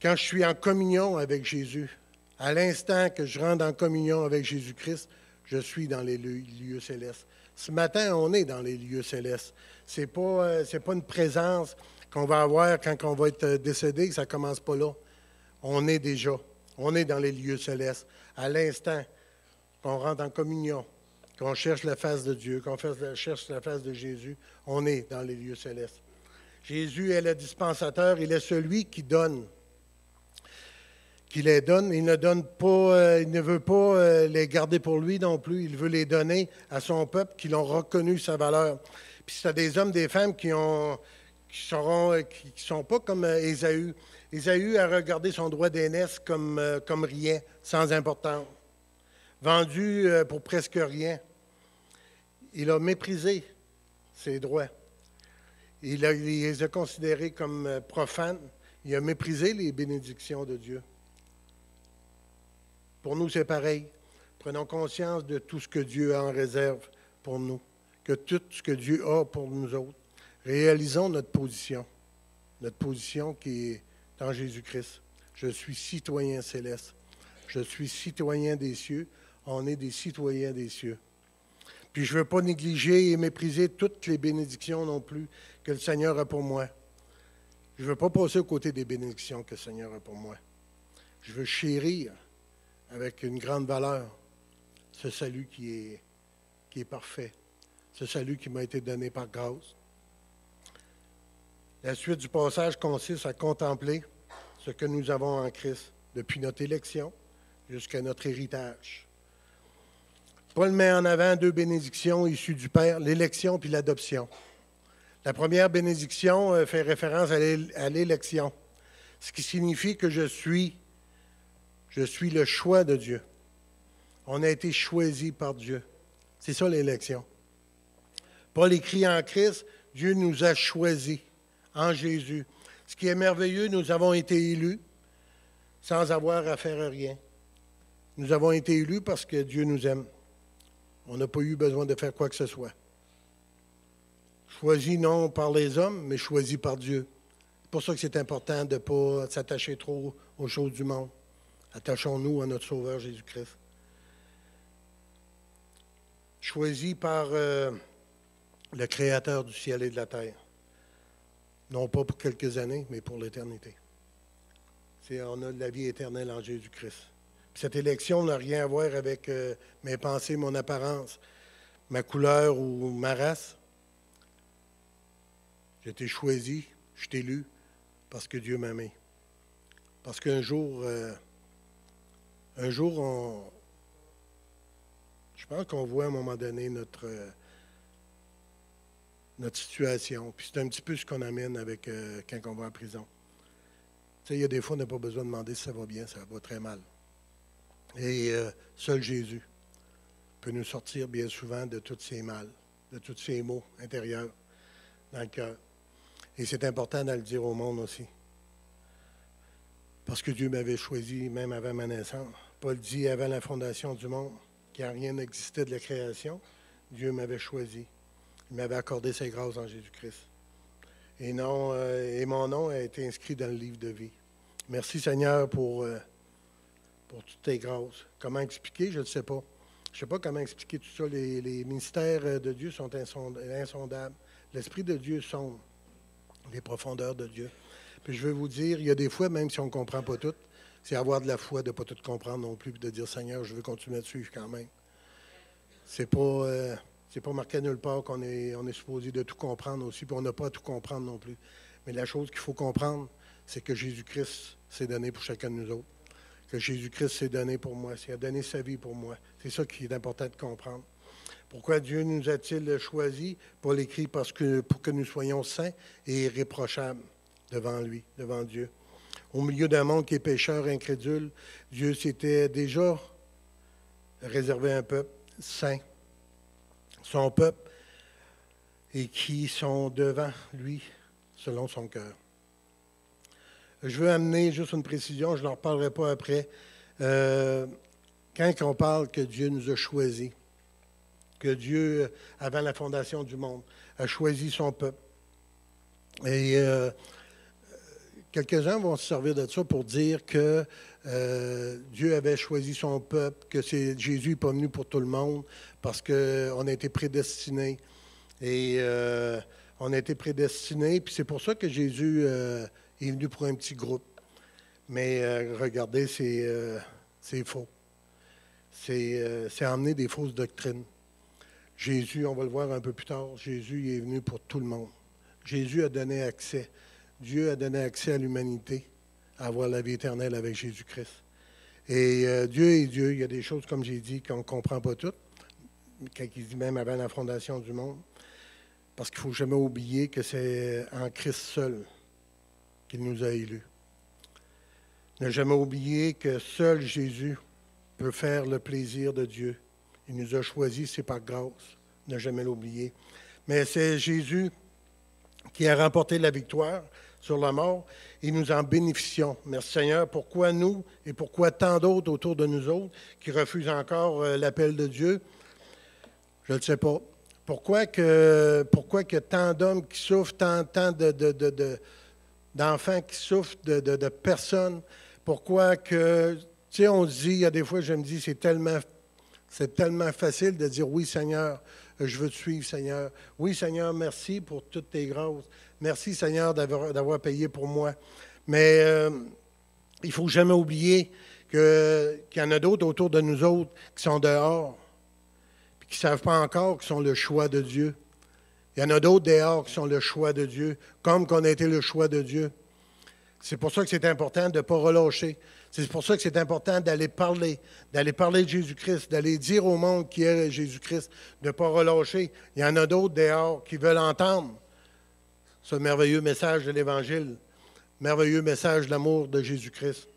Quand je suis en communion avec Jésus, à l'instant que je rentre en communion avec Jésus-Christ, je suis dans les lieux, célestes. Ce matin, on est dans les lieux célestes. Ce n'est pas, euh, pas une présence qu'on va avoir quand on va être décédé, ça ne commence pas là. On est déjà, on est dans les lieux célestes. À l'instant qu'on rentre en communion, qu'on cherche la face de Dieu, qu'on cherche la face de Jésus, on est dans les lieux célestes. Jésus est le dispensateur, il est celui qui donne. Qui les donne, il ne donne pas, euh, il ne veut pas euh, les garder pour lui non plus, il veut les donner à son peuple qui l'ont reconnu sa valeur. Puis c'est des hommes, des femmes qui ont, qui euh, sont pas comme Ésaü. Ésaü a regardé son droit d'aînesse comme, comme rien, sans importance, vendu pour presque rien. Il a méprisé ses droits. Il, les a considérés comme profanes. Il a méprisé les bénédictions de Dieu. Pour nous, c'est pareil. Prenons conscience de tout ce que Dieu a en réserve pour nous, que tout ce que Dieu a pour nous autres. Réalisons notre position, notre position qui est en Jésus-Christ. Je suis citoyen céleste. Je suis citoyen des cieux. On est des citoyens des cieux. Puis je ne veux pas négliger et mépriser toutes les bénédictions non plus que le Seigneur a pour moi. Je ne veux pas passer aux côtés des bénédictions que le Seigneur a pour moi. Je veux chérir avec une grande valeur ce salut qui est, qui est parfait, ce salut qui m'a été donné par grâce. La suite du passage consiste à contempler ce que nous avons en Christ depuis notre élection jusqu'à notre héritage. Paul met en avant deux bénédictions issues du Père, l'élection puis l'adoption. La première bénédiction euh, fait référence à l'élection, ce qui signifie que je suis, je suis le choix de Dieu. On a été choisi par Dieu. C'est ça l'élection. Paul écrit en Christ, Dieu nous a choisis en Jésus. Ce qui est merveilleux, nous avons été élus sans avoir à faire rien. Nous avons été élus parce que Dieu nous aime. On n'a pas eu besoin de faire quoi que ce soit. Choisi non par les hommes, mais choisi par Dieu. C'est pour ça que c'est important de ne pas s'attacher trop aux choses du monde. Attachons-nous à notre Sauveur Jésus-Christ. Choisi par euh, le Créateur du ciel et de la terre. Non pas pour quelques années, mais pour l'éternité. On a la vie éternelle en Jésus-Christ. Cette élection n'a rien à voir avec euh, mes pensées, mon apparence, ma couleur ou ma race. J'ai été choisi, je t'ai élu parce que Dieu m'a aimé. Parce qu'un jour, euh, un jour, je pense qu'on voit à un moment donné notre, euh, notre situation. Puis c'est un petit peu ce qu'on amène avec quand on va en prison. Tu sais, il y a des fois, on n'a pas besoin de demander si ça va bien, ça va très mal. Et euh, seul Jésus peut nous sortir bien souvent de tous ces mal, de tous ces maux intérieurs dans le cœur. Et c'est important de le dire au monde aussi. Parce que Dieu m'avait choisi même avant ma naissance. Paul dit avant la fondation du monde, car rien n'existait de la création, Dieu m'avait choisi. Il m'avait accordé ses grâces en Jésus-Christ. Et, non, euh, et mon nom a été inscrit dans le livre de vie. Merci Seigneur pour... Euh, pour toutes tes grâces. Comment expliquer, je ne sais pas. Je ne sais pas comment expliquer tout ça. Les, les, mystères de Dieu sont insondables. L'Esprit de Dieu sonde les profondeurs de Dieu. Puis je veux vous dire, il y a des fois, même si on ne comprend pas tout, c'est avoir de la foi de ne pas tout comprendre non plus, puis de dire Seigneur, je veux continuer à te suivre quand même. C'est pas, euh, pas marqué nulle part qu'on est, on supposé de tout comprendre aussi, puis on n'a pas à tout comprendre non plus. Mais la chose qu'il faut comprendre, c'est que Jésus-Christ s'est donné pour chacun de nous autres que Jésus-Christ s'est donné pour moi, s'il a donné sa vie pour moi. C'est ça qui est important de comprendre. Pourquoi Dieu nous a-t-il choisis? Paul écrit parce pour que nous soyons saints et irréprochables devant lui, devant Dieu. Au milieu d'un monde qui est pécheur, incrédule, Dieu s'était déjà réservé un peuple saint, son peuple, et qui sont devant lui selon son cœur. Je veux amener juste une précision, je n'en reparlerai pas après. Euh, quand on parle que Dieu nous a choisis, que Dieu, avant la fondation du monde, a choisi son peuple. Et euh, quelques-uns vont se servir de ça pour dire que euh, Dieu avait choisi son peuple, que Jésus n'est pas venu pour tout le monde parce qu'on a été prédestinés. Et on a été prédestinés, puis c'est pour ça que Jésus il est venu pour un petit groupe. Mais euh, regardez, c'est euh, faux. C'est euh, emmener des fausses doctrines. Jésus, on va le voir un peu plus tard, Jésus est venu pour tout le monde. Jésus a donné accès. Dieu a donné accès à l'humanité à avoir la vie éternelle avec Jésus-Christ. Et Dieu est Dieu. Il y a des choses, comme j'ai dit, qu'on ne comprend pas toutes, quand dit même avant la fondation du monde. Parce qu'il ne faut jamais oublier que c'est en Christ seul qu'il nous a élus. Ne jamais oublier que seul Jésus peut faire le plaisir de Dieu. Il nous a choisis, c'est par grâce. Ne jamais l'oublier. Mais c'est Jésus qui a remporté la victoire sur la mort et nous en bénéficions. Merci Seigneur. Pourquoi nous et pourquoi tant d'autres autour de nous autres qui refusent encore euh, l'appel de Dieu? Je ne sais pas. Pourquoi que, pourquoi que tant d'hommes qui souffrent, tant, tant de, de, de d'enfants qui souffrent, de, personnes. Pourquoi que, tu sais, on dit, il y a des fois, je me dis, c'est tellement, C'est tellement facile de dire oui, Seigneur, je veux te suivre, Seigneur. Oui, Seigneur, merci pour toutes tes grâces. Merci, Seigneur, d'avoir payé pour moi. Mais euh, il ne faut jamais oublier qu'il y en a d'autres autour de nous autres qui sont dehors, puis qui ne savent pas encore qu'ils sont le choix de Dieu. Il y en a d'autres dehors qui sont le choix de Dieu, comme qu'on a été le choix de Dieu. C'est pour ça que c'est important de ne pas relâcher. C'est pour ça que c'est important d'aller parler, d'aller parler de Jésus-Christ, d'aller dire au monde qui est Jésus-Christ, de ne pas relâcher. Il y en a d'autres dehors qui veulent entendre ce merveilleux message de l'Évangile, merveilleux message d'amour de Jésus-Christ.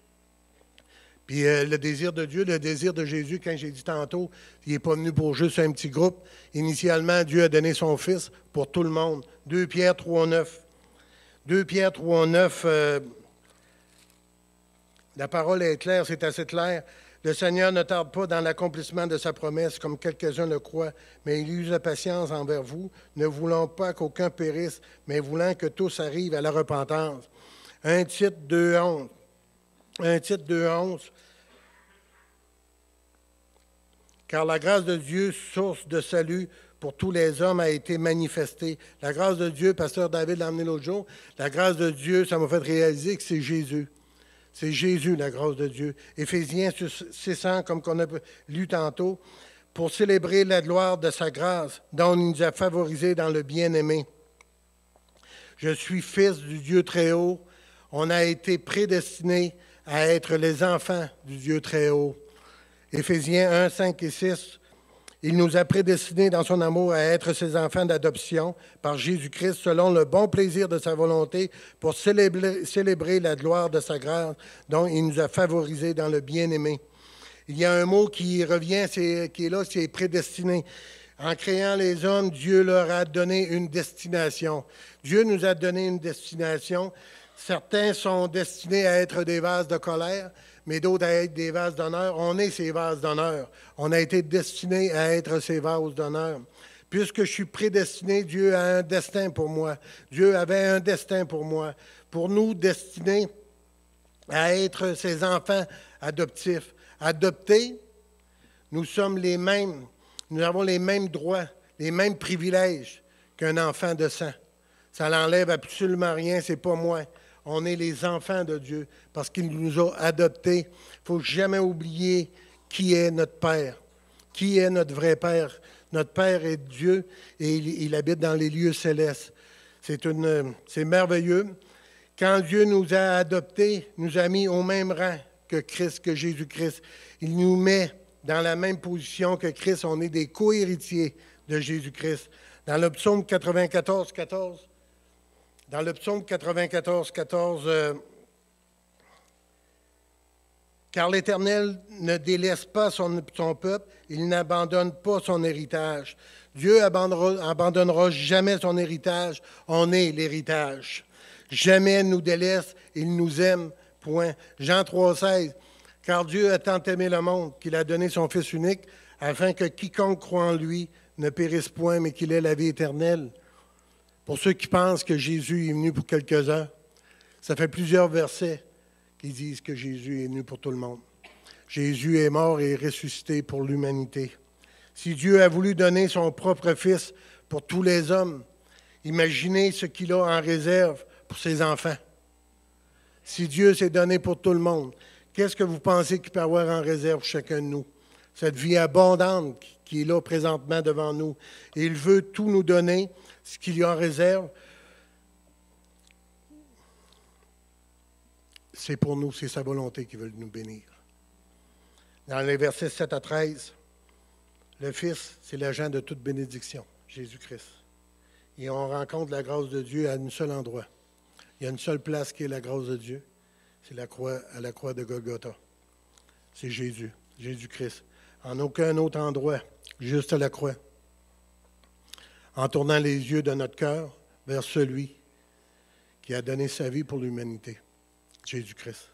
Puis euh, le désir de Dieu, le désir de Jésus, quand j'ai dit tantôt, il n'est pas venu pour juste un petit groupe. Initialement, Dieu a donné son Fils pour tout le monde. 2 Pierre 3, 9. 2 Pierre 3, 9. Euh, la parole est claire, c'est assez clair. Le Seigneur ne tarde pas dans l'accomplissement de sa promesse, comme quelques-uns le croient, mais il use la patience envers vous, ne voulant pas qu'aucun périsse, mais voulant que tous arrivent à la repentance. Un titre 2, 11. Un titre 2, 11. Car la grâce de Dieu, source de salut pour tous les hommes, a été manifestée. La grâce de Dieu, pasteur David l'a amené l'autre jour, la grâce de Dieu, ça m'a fait réaliser que c'est Jésus. C'est Jésus, la grâce de Dieu. Éphésiens 600, comme qu'on a lu tantôt, pour célébrer la gloire de sa grâce, dont il nous a favorisés dans le bien-aimé. Je suis fils du Dieu très haut. On a été prédestinés à être les enfants du Dieu très haut. Éphésiens 1, 5 et 6. Il nous a prédestinés dans son amour à être ses enfants d'adoption par Jésus-Christ selon le bon plaisir de sa volonté pour célébrer, la gloire de sa grâce dont il nous a favorisés dans le bien-aimé. Il y a un mot qui revient, qui est là, c'est prédestiné. En créant les hommes, Dieu leur a donné une destination. Dieu nous a donné une destination. Certains sont destinés à être des vases de colère, mais d'autres à être des vases d'honneur. On est ces vases d'honneur. On a été destinés à être ces vases d'honneur. Puisque je suis prédestiné, Dieu a un destin pour moi. Dieu avait un destin pour moi. Pour nous, destinés à être ses enfants adoptifs. Adoptés, nous sommes les mêmes. Nous avons les mêmes droits, les mêmes privilèges qu'un enfant de sang. Ça n'enlève absolument rien, c'est pas moi on est les enfants de Dieu parce qu'il nous a adoptés. Il ne faut jamais oublier qui est notre Père, qui est notre vrai Père. Notre Père est Dieu et il, habite dans les lieux célestes. C'est, merveilleux. Quand Dieu nous a adoptés, nous a mis au même rang que Christ, que Jésus-Christ. Il nous met dans la même position que Christ. On est des co-héritiers de Jésus-Christ. Dans le psaume 94, 14, dans le psaume 94, 14, euh, car l'Éternel ne délaisse pas son, peuple, il n'abandonne pas son héritage. Dieu abandonnera, jamais son héritage, on est l'héritage. Jamais nous délaisse, il nous aime, point. Jean 3, 16, car Dieu a tant aimé le monde qu'il a donné son Fils unique, afin que quiconque croit en lui ne périsse point, mais qu'il ait la vie éternelle. Pour ceux qui pensent que Jésus est venu pour quelques-uns, ça fait plusieurs versets qui disent que Jésus est venu pour tout le monde. Jésus est mort et ressuscité pour l'humanité. Si Dieu a voulu donner son propre Fils pour tous les hommes, imaginez ce qu'il a en réserve pour ses enfants. Si Dieu s'est donné pour tout le monde, qu'est-ce que vous pensez qu'il peut avoir en réserve pour chacun de nous? Cette vie abondante qui est là présentement devant nous. Il veut tout nous donner ce qu'il y a en réserve, c'est pour nous, c'est sa volonté qui veut nous bénir. Dans les versets 7 à 13, le Fils, c'est l'agent de toute bénédiction, Jésus-Christ. Et on rencontre la grâce de Dieu à un seul endroit. Il y a une seule place qui est la grâce de Dieu. C'est la croix, à la croix de Golgotha. C'est Jésus, Jésus-Christ. En aucun autre endroit, juste à la croix en tournant les yeux de notre cœur vers celui qui a donné sa vie pour l'humanité, Jésus-Christ.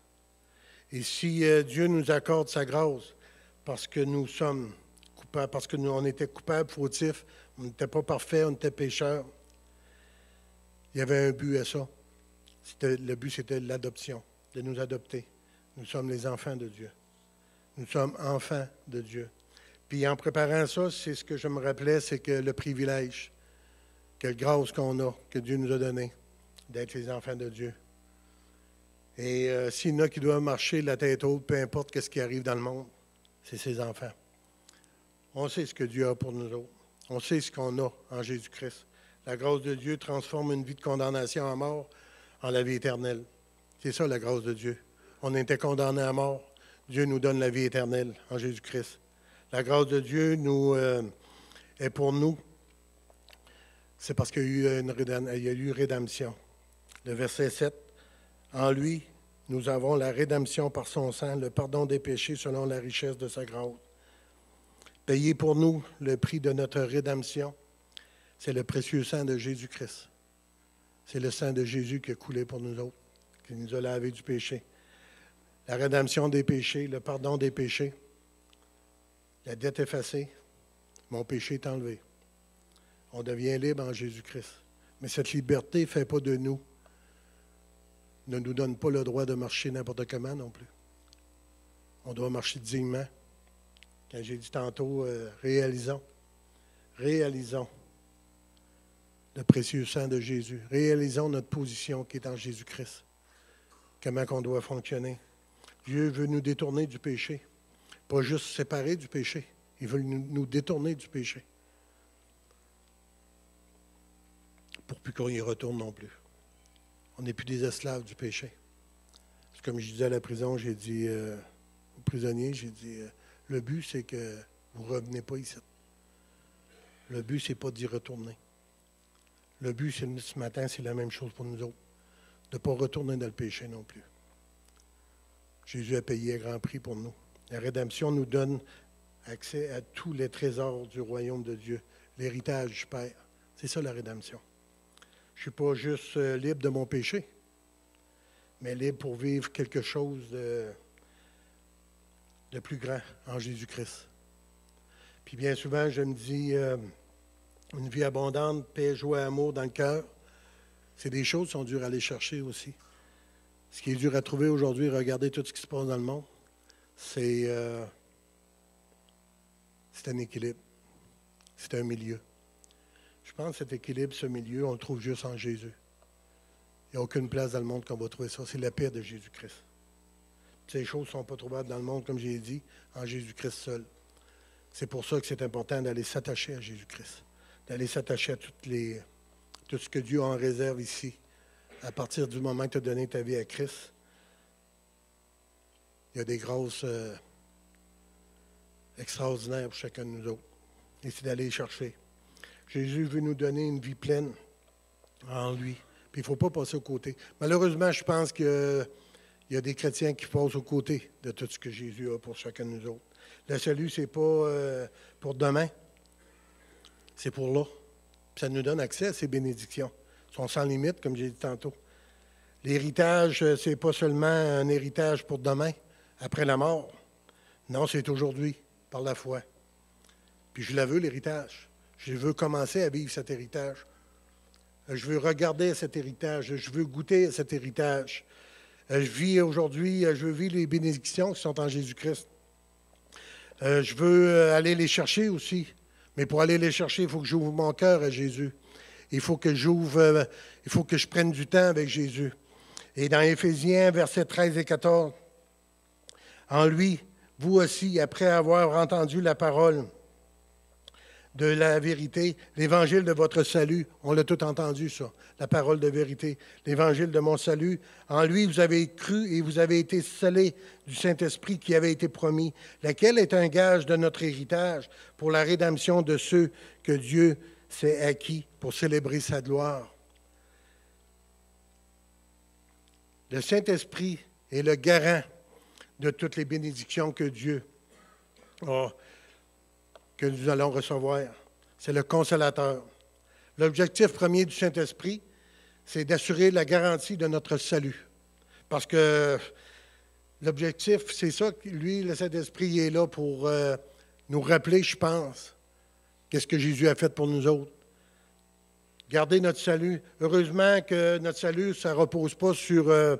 Et si euh, Dieu nous accorde sa grâce parce que nous sommes coupables, parce que nous on était coupables, fautifs, on n'était pas parfaits, on était pécheurs, il y avait un but à ça. le but, c'était l'adoption, de nous adopter. Nous sommes les enfants de Dieu. Nous sommes enfants de Dieu. Puis en préparant ça, c'est ce que je me rappelais, c'est que le privilège, quelle grâce qu'on a, que Dieu nous a donné, d'être les enfants de Dieu. Et euh, s'il y en a qui doivent marcher la tête haute, peu importe ce qui arrive dans le monde, c'est ses enfants. On sait ce que Dieu a pour nous autres. On sait ce qu'on a en Jésus-Christ. La grâce de Dieu transforme une vie de condamnation à mort en la vie éternelle. C'est ça la grâce de Dieu. On était condamnés à mort. Dieu nous donne la vie éternelle en Jésus-Christ. La grâce de Dieu nous, euh, est pour nous. C'est parce qu'il y, a eu rédemption. Le verset 7. En lui, nous avons la rédemption par son sang, le pardon des péchés selon la richesse de sa grâce. Payé pour nous le prix de notre rédemption, c'est le précieux sang de Jésus-Christ. C'est le sang de Jésus qui a coulé pour nous autres, qui nous a lavé du péché. La rédemption des péchés, le pardon des péchés, la dette effacée, mon péché est enlevé. On devient libre en Jésus-Christ. Mais cette liberté ne fait pas de nous ne nous donne pas le droit de marcher n'importe comment non plus. On doit marcher dignement. Quand j'ai dit tantôt, euh, réalisons, réalisons le précieux sang de Jésus. Réalisons notre position qui est en Jésus-Christ. Comment on doit fonctionner? Dieu veut nous détourner du péché. Pas juste séparer du péché. Il veut nous, détourner du péché. Pour plus qu'on y retourne non plus. On n'est plus des esclaves du péché. Comme je disais à la prison, j'ai dit euh, aux prisonniers, j'ai dit, euh, le but, c'est que vous ne revenez pas ici. Le but, c'est pas d'y retourner. Le but, c'est ce matin, c'est la même chose pour nous autres. De ne pas retourner dans le péché non plus. Jésus a payé un grand prix pour nous. La rédemption nous donne accès à tous les trésors du royaume de Dieu, l'héritage du Père. C'est ça la rédemption. Je ne suis pas juste euh, libre de mon péché, mais libre pour vivre quelque chose de, plus grand en Jésus-Christ. Puis bien souvent, je me dis, euh, une vie abondante, paix, joie, amour dans le cœur, c'est des choses qui sont dures à aller chercher aussi. Ce qui est dur à trouver aujourd'hui, regardez tout ce qui se passe dans le monde, c'est euh, un équilibre, c'est un milieu. Je pense que cet équilibre, ce milieu, on le trouve juste en Jésus. Il n'y a aucune place dans le monde qu'on va trouver ça. C'est la paix de Jésus-Christ. Ces choses ne sont pas trouvables dans le monde, comme j'ai dit, en Jésus-Christ seul. C'est pour ça que c'est important d'aller s'attacher à Jésus-Christ, d'aller s'attacher à toutes les, tout ce que Dieu en réserve ici. À partir du moment que tu as donné ta vie à Christ, il y a des grosses euh, extraordinaires pour chacun de nous autres. Et c'est d'aller chercher. Jésus veut nous donner une vie pleine en lui. Puis il ne faut pas passer au côté. Malheureusement, je pense qu'il y a des chrétiens qui passent au côté de tout ce que Jésus a pour chacun de nous autres. Le salut, ce n'est pas euh, pour demain, c'est pour là. ça nous donne accès à ces bénédictions. Elles sont sans limite, comme j'ai dit tantôt. L'héritage, euh, ce n'est pas seulement un héritage pour demain, après la mort. Non, c'est aujourd'hui, par la foi. Puis je la veux, l'héritage. Je veux commencer à vivre cet héritage. Je veux regarder cet héritage. Je veux goûter cet héritage. Je vis aujourd'hui, je veux vivre les bénédictions qui sont en Jésus-Christ. Euh, je veux euh, aller les chercher aussi. Mais pour aller les chercher, il faut que j'ouvre mon cœur à Jésus. Il faut que j'ouvre, euh, il faut que je prenne du temps avec Jésus. Et dans Éphésiens, versets 13 et 14, en lui, vous aussi, après avoir entendu la parole, de la vérité, l'évangile de votre salut. On l'a tout entendu, ça, la parole de vérité, l'évangile de mon salut. En lui, vous avez cru et vous avez été scellés du Saint-Esprit qui avait été promis, laquelle est un gage de notre héritage pour la rédemption de ceux que Dieu s'est acquis pour célébrer sa gloire. Le Saint-Esprit est le garant de toutes les bénédictions que Dieu a que nous allons recevoir. C'est le consolateur. L'objectif premier du Saint-Esprit, c'est d'assurer la garantie de notre salut. Parce que l'objectif, c'est ça, lui, le Saint-Esprit est là pour euh, nous rappeler, je pense, qu'est-ce que Jésus a fait pour nous autres. Garder notre salut. Heureusement que notre salut, ça ne repose pas euh,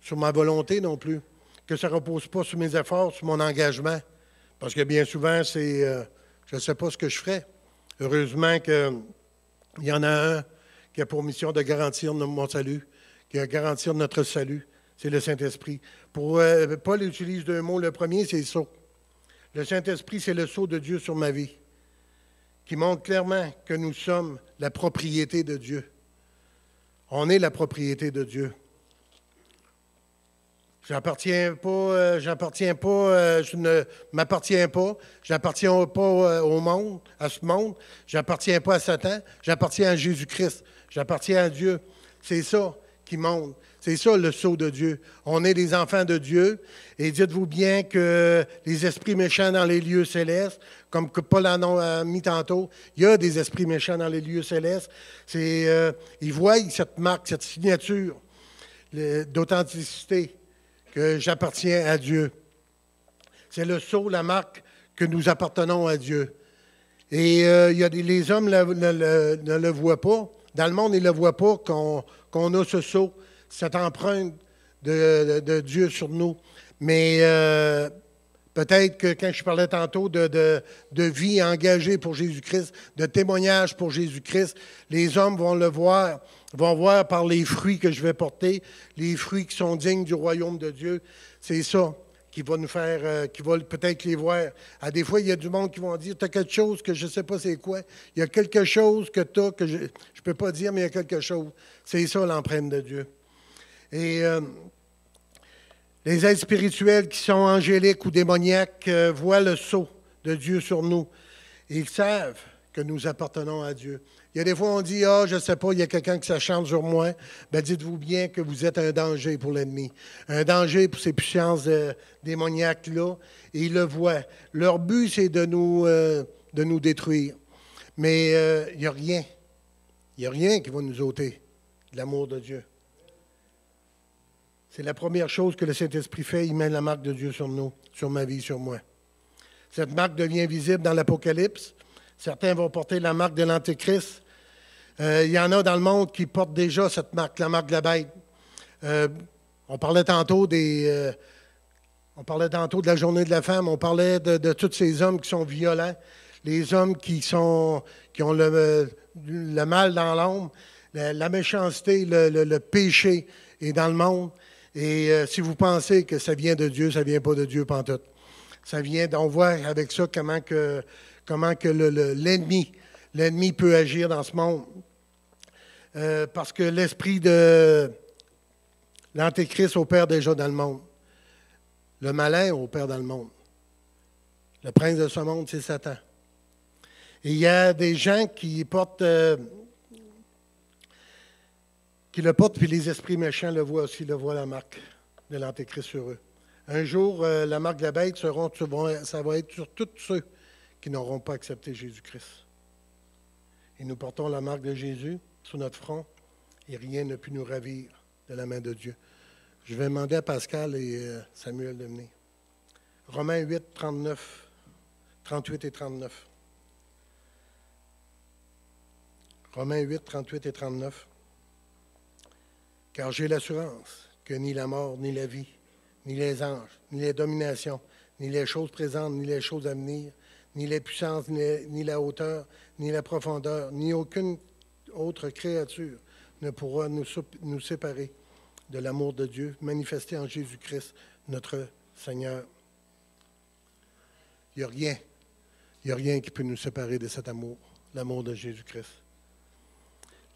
sur ma volonté non plus, que ça ne repose pas sur mes efforts, sur mon engagement Parce que bien souvent, c'est euh, je ne sais pas ce que je ferais. Heureusement qu'il y en a un qui a pour mission de garantir mon salut, qui a garantir notre salut. C'est le Saint-Esprit. Pour euh, Paul utilise deux mots. Le premier, c'est sceau. Le Saint-Esprit, c'est le sceau de Dieu sur ma vie, qui montre clairement que nous sommes la propriété de Dieu. On est la propriété de Dieu. J'appartiens pas, euh, j'appartiens pas, euh, je ne m'appartiens pas, j'appartiens pas euh, au monde, à ce monde, j'appartiens pas à Satan, j'appartiens à Jésus-Christ, j'appartiens à Dieu. C'est ça qui monte. C'est ça le sceau de Dieu. On est des enfants de Dieu. Et dites-vous bien que les esprits méchants dans les lieux célestes, comme que Paul en a mis tantôt, il y a des esprits méchants dans les lieux célestes. C'est, ils voient cette marque, cette signature d'authenticité que j'appartiens à Dieu. C'est le sceau, la marque que nous appartenons à Dieu. Et euh, y a les hommes ne le, voient pas. Dans le monde, ils ne le voient pas qu'on a ce sceau, cette empreinte de, Dieu sur nous. Mais euh, peut-être que quand je parlais tantôt de vie engagée pour Jésus-Christ, de témoignage pour Jésus-Christ, les hommes vont le voir vont voir par les fruits que je vais porter, les fruits qui sont dignes du royaume de Dieu. C'est ça qui va nous faire, euh, qui va peut-être les voir. À des fois, il y a du monde qui vont dire, tu as quelque chose que je ne sais pas c'est quoi. Il y a quelque chose que tu as que je ne peux pas dire, mais il y a quelque chose. C'est ça l'empreinte de Dieu. Et euh, les êtres spirituels qui sont angéliques ou démoniaques euh, voient le sceau de Dieu sur nous. ils savent que nous appartenons à Dieu. Il y a des fois, on dit Ah, je ne sais pas, il y a quelqu'un qui s'acharne sur moi. Ben, dites-vous bien que vous êtes un danger pour l'ennemi. Un danger pour ces puissances euh, démoniaques-là. Et ils le voient. Leur but, c'est de nous, euh, de nous détruire. Mais euh, il n'y a rien. Il n'y a rien qui va nous ôter l'amour de Dieu. C'est la première chose que le Saint-Esprit fait. Il met la marque de Dieu sur nous, sur ma vie, sur moi. Cette marque devient visible dans l'Apocalypse. Certains vont porter la marque de l'Antéchrist. Euh, il y en a dans le monde qui portent déjà cette marque, la marque de la bête. Euh, on parlait tantôt des. Euh, on parlait tantôt de la journée de la femme, on parlait de, tous ces hommes qui sont violents, les hommes qui, sont, qui ont le, mal dans l'ombre, la, méchanceté, le, péché est dans le monde. Et si vous pensez que ça vient de Dieu, ça ne vient pas de Dieu pantoute. Ça vient, on voit avec ça comment que, comment que l'ennemi l'ennemi peut agir dans ce monde. Euh, parce que l'esprit de l'Antéchrist opère déjà dans le monde. Le malin opère dans le monde. Le prince de ce monde, c'est Satan. Et il y a des gens qui portent, euh, qui le portent, puis les esprits méchants le voient aussi, le voient la marque de l'Antéchrist sur eux. Un jour, euh, la marque de la bête, ça va être sur tous ceux qui n'auront pas accepté Jésus-Christ et nous portons la marque de Jésus sur notre front et rien ne peut nous ravir de la main de Dieu. Je vais demander à Pascal et euh, Samuel de venir. Romains 8, 39, 38 et 39. Romains 8, 38 et 39. Car j'ai l'assurance que ni la mort, ni la vie, ni les anges, ni les dominations, ni les choses présentes, ni les choses à venir, ni les puissances, ni, la hauteur, ni la profondeur, ni aucune autre créature ne pourra nous, séparer de l'amour de Dieu manifesté en Jésus-Christ, notre Seigneur. Il n'y a rien, il n'y a rien qui peut nous séparer de cet amour, l'amour de Jésus-Christ.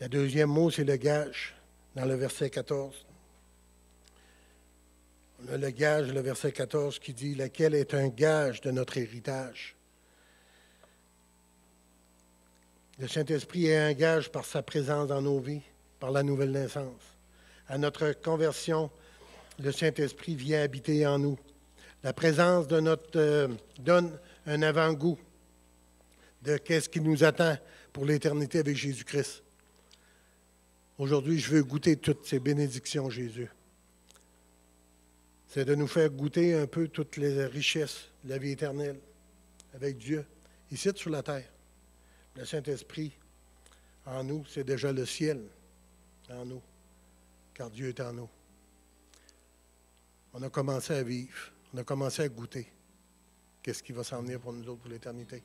Le deuxième mot, c'est le gage, dans le verset 14. On a le gage, le verset 14, qui dit, lequel est un gage de notre héritage? Le Saint-Esprit est un par sa présence dans nos vies, par la nouvelle naissance. À notre conversion, le Saint-Esprit vient habiter en nous. La présence de notre euh, donne un avant-goût de qu'est-ce qui nous attend pour l'éternité avec Jésus-Christ. Aujourd'hui, je veux goûter toutes ces bénédictions, Jésus. C'est de nous faire goûter un peu toutes les richesses de la vie éternelle avec Dieu, ici sur la terre. Le Saint-Esprit en nous, c'est déjà le ciel en nous, car Dieu est en nous. On a commencé à vivre, on a commencé à goûter qu'est-ce qui va s'en venir pour nous autres pour l'éternité.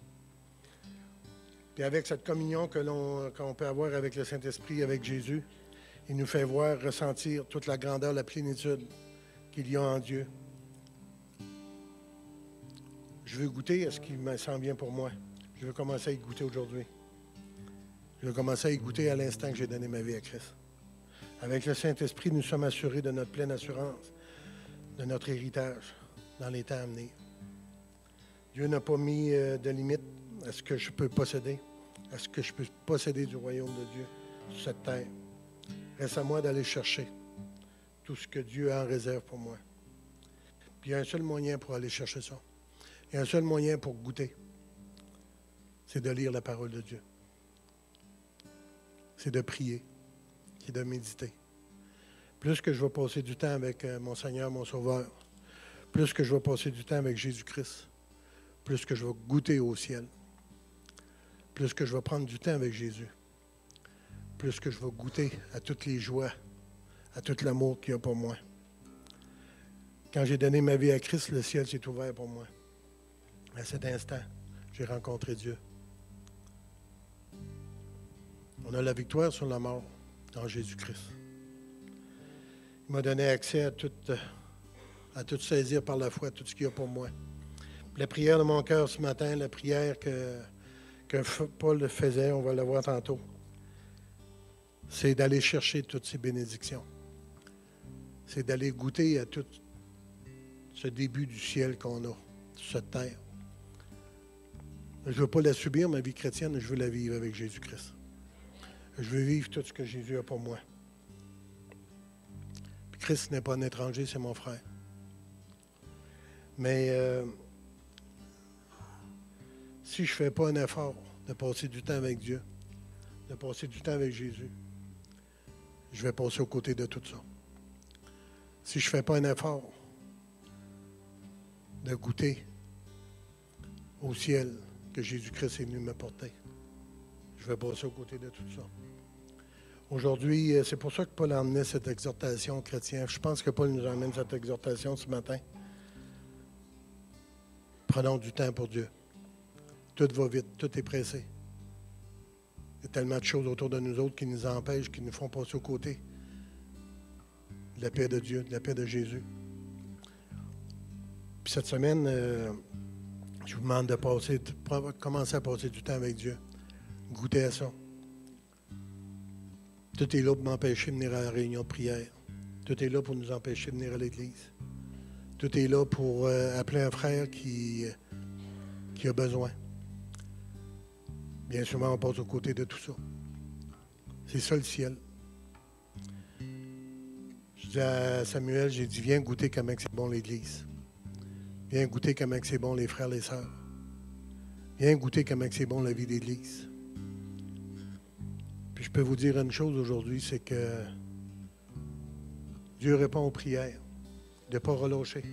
Puis avec cette communion qu'on peut avoir avec le Saint-Esprit, avec Jésus, il nous fait voir, ressentir toute la grandeur, la plénitude qu'il y a en Dieu. Je veux goûter à ce qui me s'en vient pour moi. Je veux commencer à y goûter aujourd'hui. Je veux commencer à y goûter à l'instant que j'ai donné ma vie à Christ. Avec le Saint-Esprit, nous sommes assurés de notre pleine assurance, de notre héritage dans les temps à venir. Dieu n'a pas mis euh, de limite à ce que je peux posséder, à ce que je peux posséder du royaume de Dieu sur cette terre. Reste à moi d'aller chercher tout ce que Dieu a en réserve pour moi. Puis il y a un seul moyen pour aller chercher ça. Il y a un seul moyen pour goûter. C'est de lire la parole de Dieu. C'est de prier. C'est de méditer. Plus que je vais passer du temps avec euh, mon Seigneur, mon Sauveur, plus que je vais passer du temps avec Jésus-Christ, plus que je vais goûter au ciel, plus que je vais prendre du temps avec Jésus, plus que je vais goûter à toutes les joies, à tout l'amour qu'il y a pour moi. Quand j'ai donné ma vie à Christ, le ciel s'est ouvert pour moi. À cet instant, j'ai rencontré Dieu. On a la victoire sur la mort en Jésus-Christ. Il m'a donné accès à tout, à tout saisir par la foi, tout ce qu'il y a pour moi. La prière de mon cœur ce matin, la prière que, que Paul faisait, on va la voir tantôt, c'est d'aller chercher toutes ces bénédictions. C'est d'aller goûter à tout ce début du ciel qu'on a cette terre. Je ne veux pas la subir, ma vie chrétienne, je veux la vivre avec Jésus-Christ. Je veux vivre tout ce que Jésus a pour moi. Christ n'est pas un étranger, c'est mon frère. Mais euh, si je ne fais pas un effort de passer du temps avec Dieu, de passer du temps avec Jésus, je vais passer aux côtés de tout ça. Si je ne fais pas un effort de goûter au ciel que Jésus-Christ est venu me porter, je vais passer aux côtés de tout ça. Aujourd'hui, euh, c'est pour ça que Paul a emmené cette exhortation chrétienne. Je pense que Paul nous emmène cette exhortation ce matin. Prenons du temps pour Dieu. Tout va vite, tout est pressé. Il y a tellement de choses autour de nous autres qui nous empêchent, qui nous font passer aux côtés de la paix de Dieu, de la paix de Jésus. Puis cette semaine, euh, je vous demande de passer, de commencer à passer du temps avec Dieu. Goûter à ça. Tout est là pour m'empêcher de venir à la réunion de prière. Tout est là pour nous empêcher de venir à l'Église. Tout est là pour euh, appeler un frère qui, qui a besoin. Bien souvent, on passe aux côtés de tout ça. C'est ça le ciel. Je dis à Samuel, j'ai dit, viens goûter comment c'est bon l'Église. Viens goûter comment c'est bon les frères et les sœurs. Viens goûter comment c'est bon la vie d'Église je peux vous dire une chose aujourd'hui, c'est que Dieu répond aux prières, de ne pas relâcher.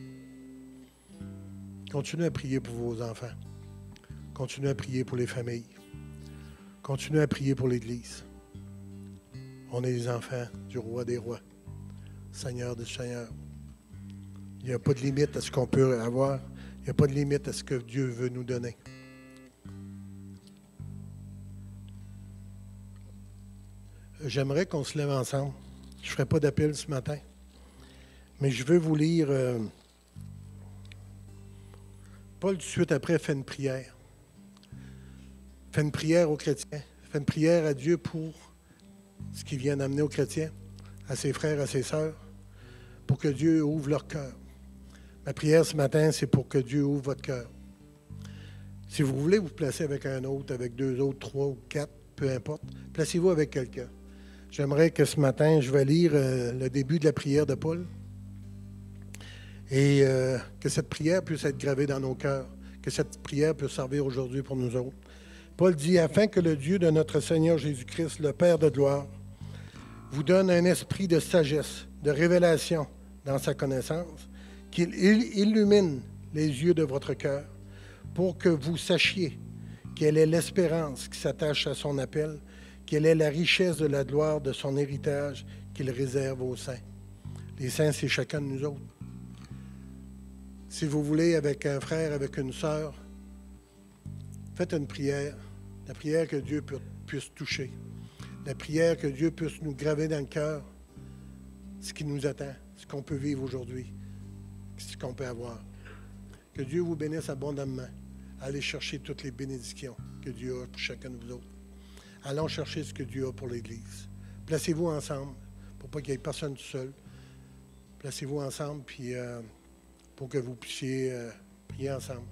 Continuez à prier pour vos enfants. Continuez à prier pour les familles. Continuez à prier pour l'Église. On est les enfants du roi des rois, Seigneur des seigneurs. Il n'y a pas de limite à ce qu'on peut avoir. Il n'y a pas de limite à ce que Dieu veut nous donner. J'aimerais qu'on se lève ensemble. Je ne ferai pas d'appel ce matin. Mais je veux vous lire. Euh, Paul, tout de suite après, fait une prière. Fait une prière aux chrétiens. Fait une prière à Dieu pour ce qu'il vient d'amener aux chrétiens, à ses frères, à ses sœurs, pour que Dieu ouvre leur cœur. Ma prière ce matin, c'est pour que Dieu ouvre votre cœur. Si vous voulez vous placer avec un autre, avec deux autres, trois ou quatre, peu importe, placez-vous avec quelqu'un. J'aimerais que ce matin, je vais lire euh, le début de la prière de Paul et euh, que cette prière puisse être gravée dans nos cœurs, que cette prière puisse servir aujourd'hui pour nous autres. Paul dit, afin que le Dieu de notre Seigneur Jésus-Christ, le Père de gloire, vous donne un esprit de sagesse, de révélation dans sa connaissance, qu'il illumine les yeux de votre cœur pour que vous sachiez quelle est l'espérance qui s'attache à son appel quelle est la richesse de la gloire de son héritage qu'il réserve aux saints. Les saints, c'est chacun de nous autres. Si vous voulez, avec un frère, avec une sœur, faites une prière. La prière que Dieu puisse toucher. La prière que Dieu puisse nous graver dans le cœur ce qui nous attend, ce qu'on peut vivre aujourd'hui, ce qu'on peut avoir. Que Dieu vous bénisse abondamment. Allez chercher toutes les bénédictions que Dieu a pour chacun de vous autres. Allons chercher ce que Dieu a pour l'Église. Placez-vous ensemble pour pas qu'il y ait personne tout seul. Placez-vous ensemble euh, pour que vous puissiez euh, prier ensemble.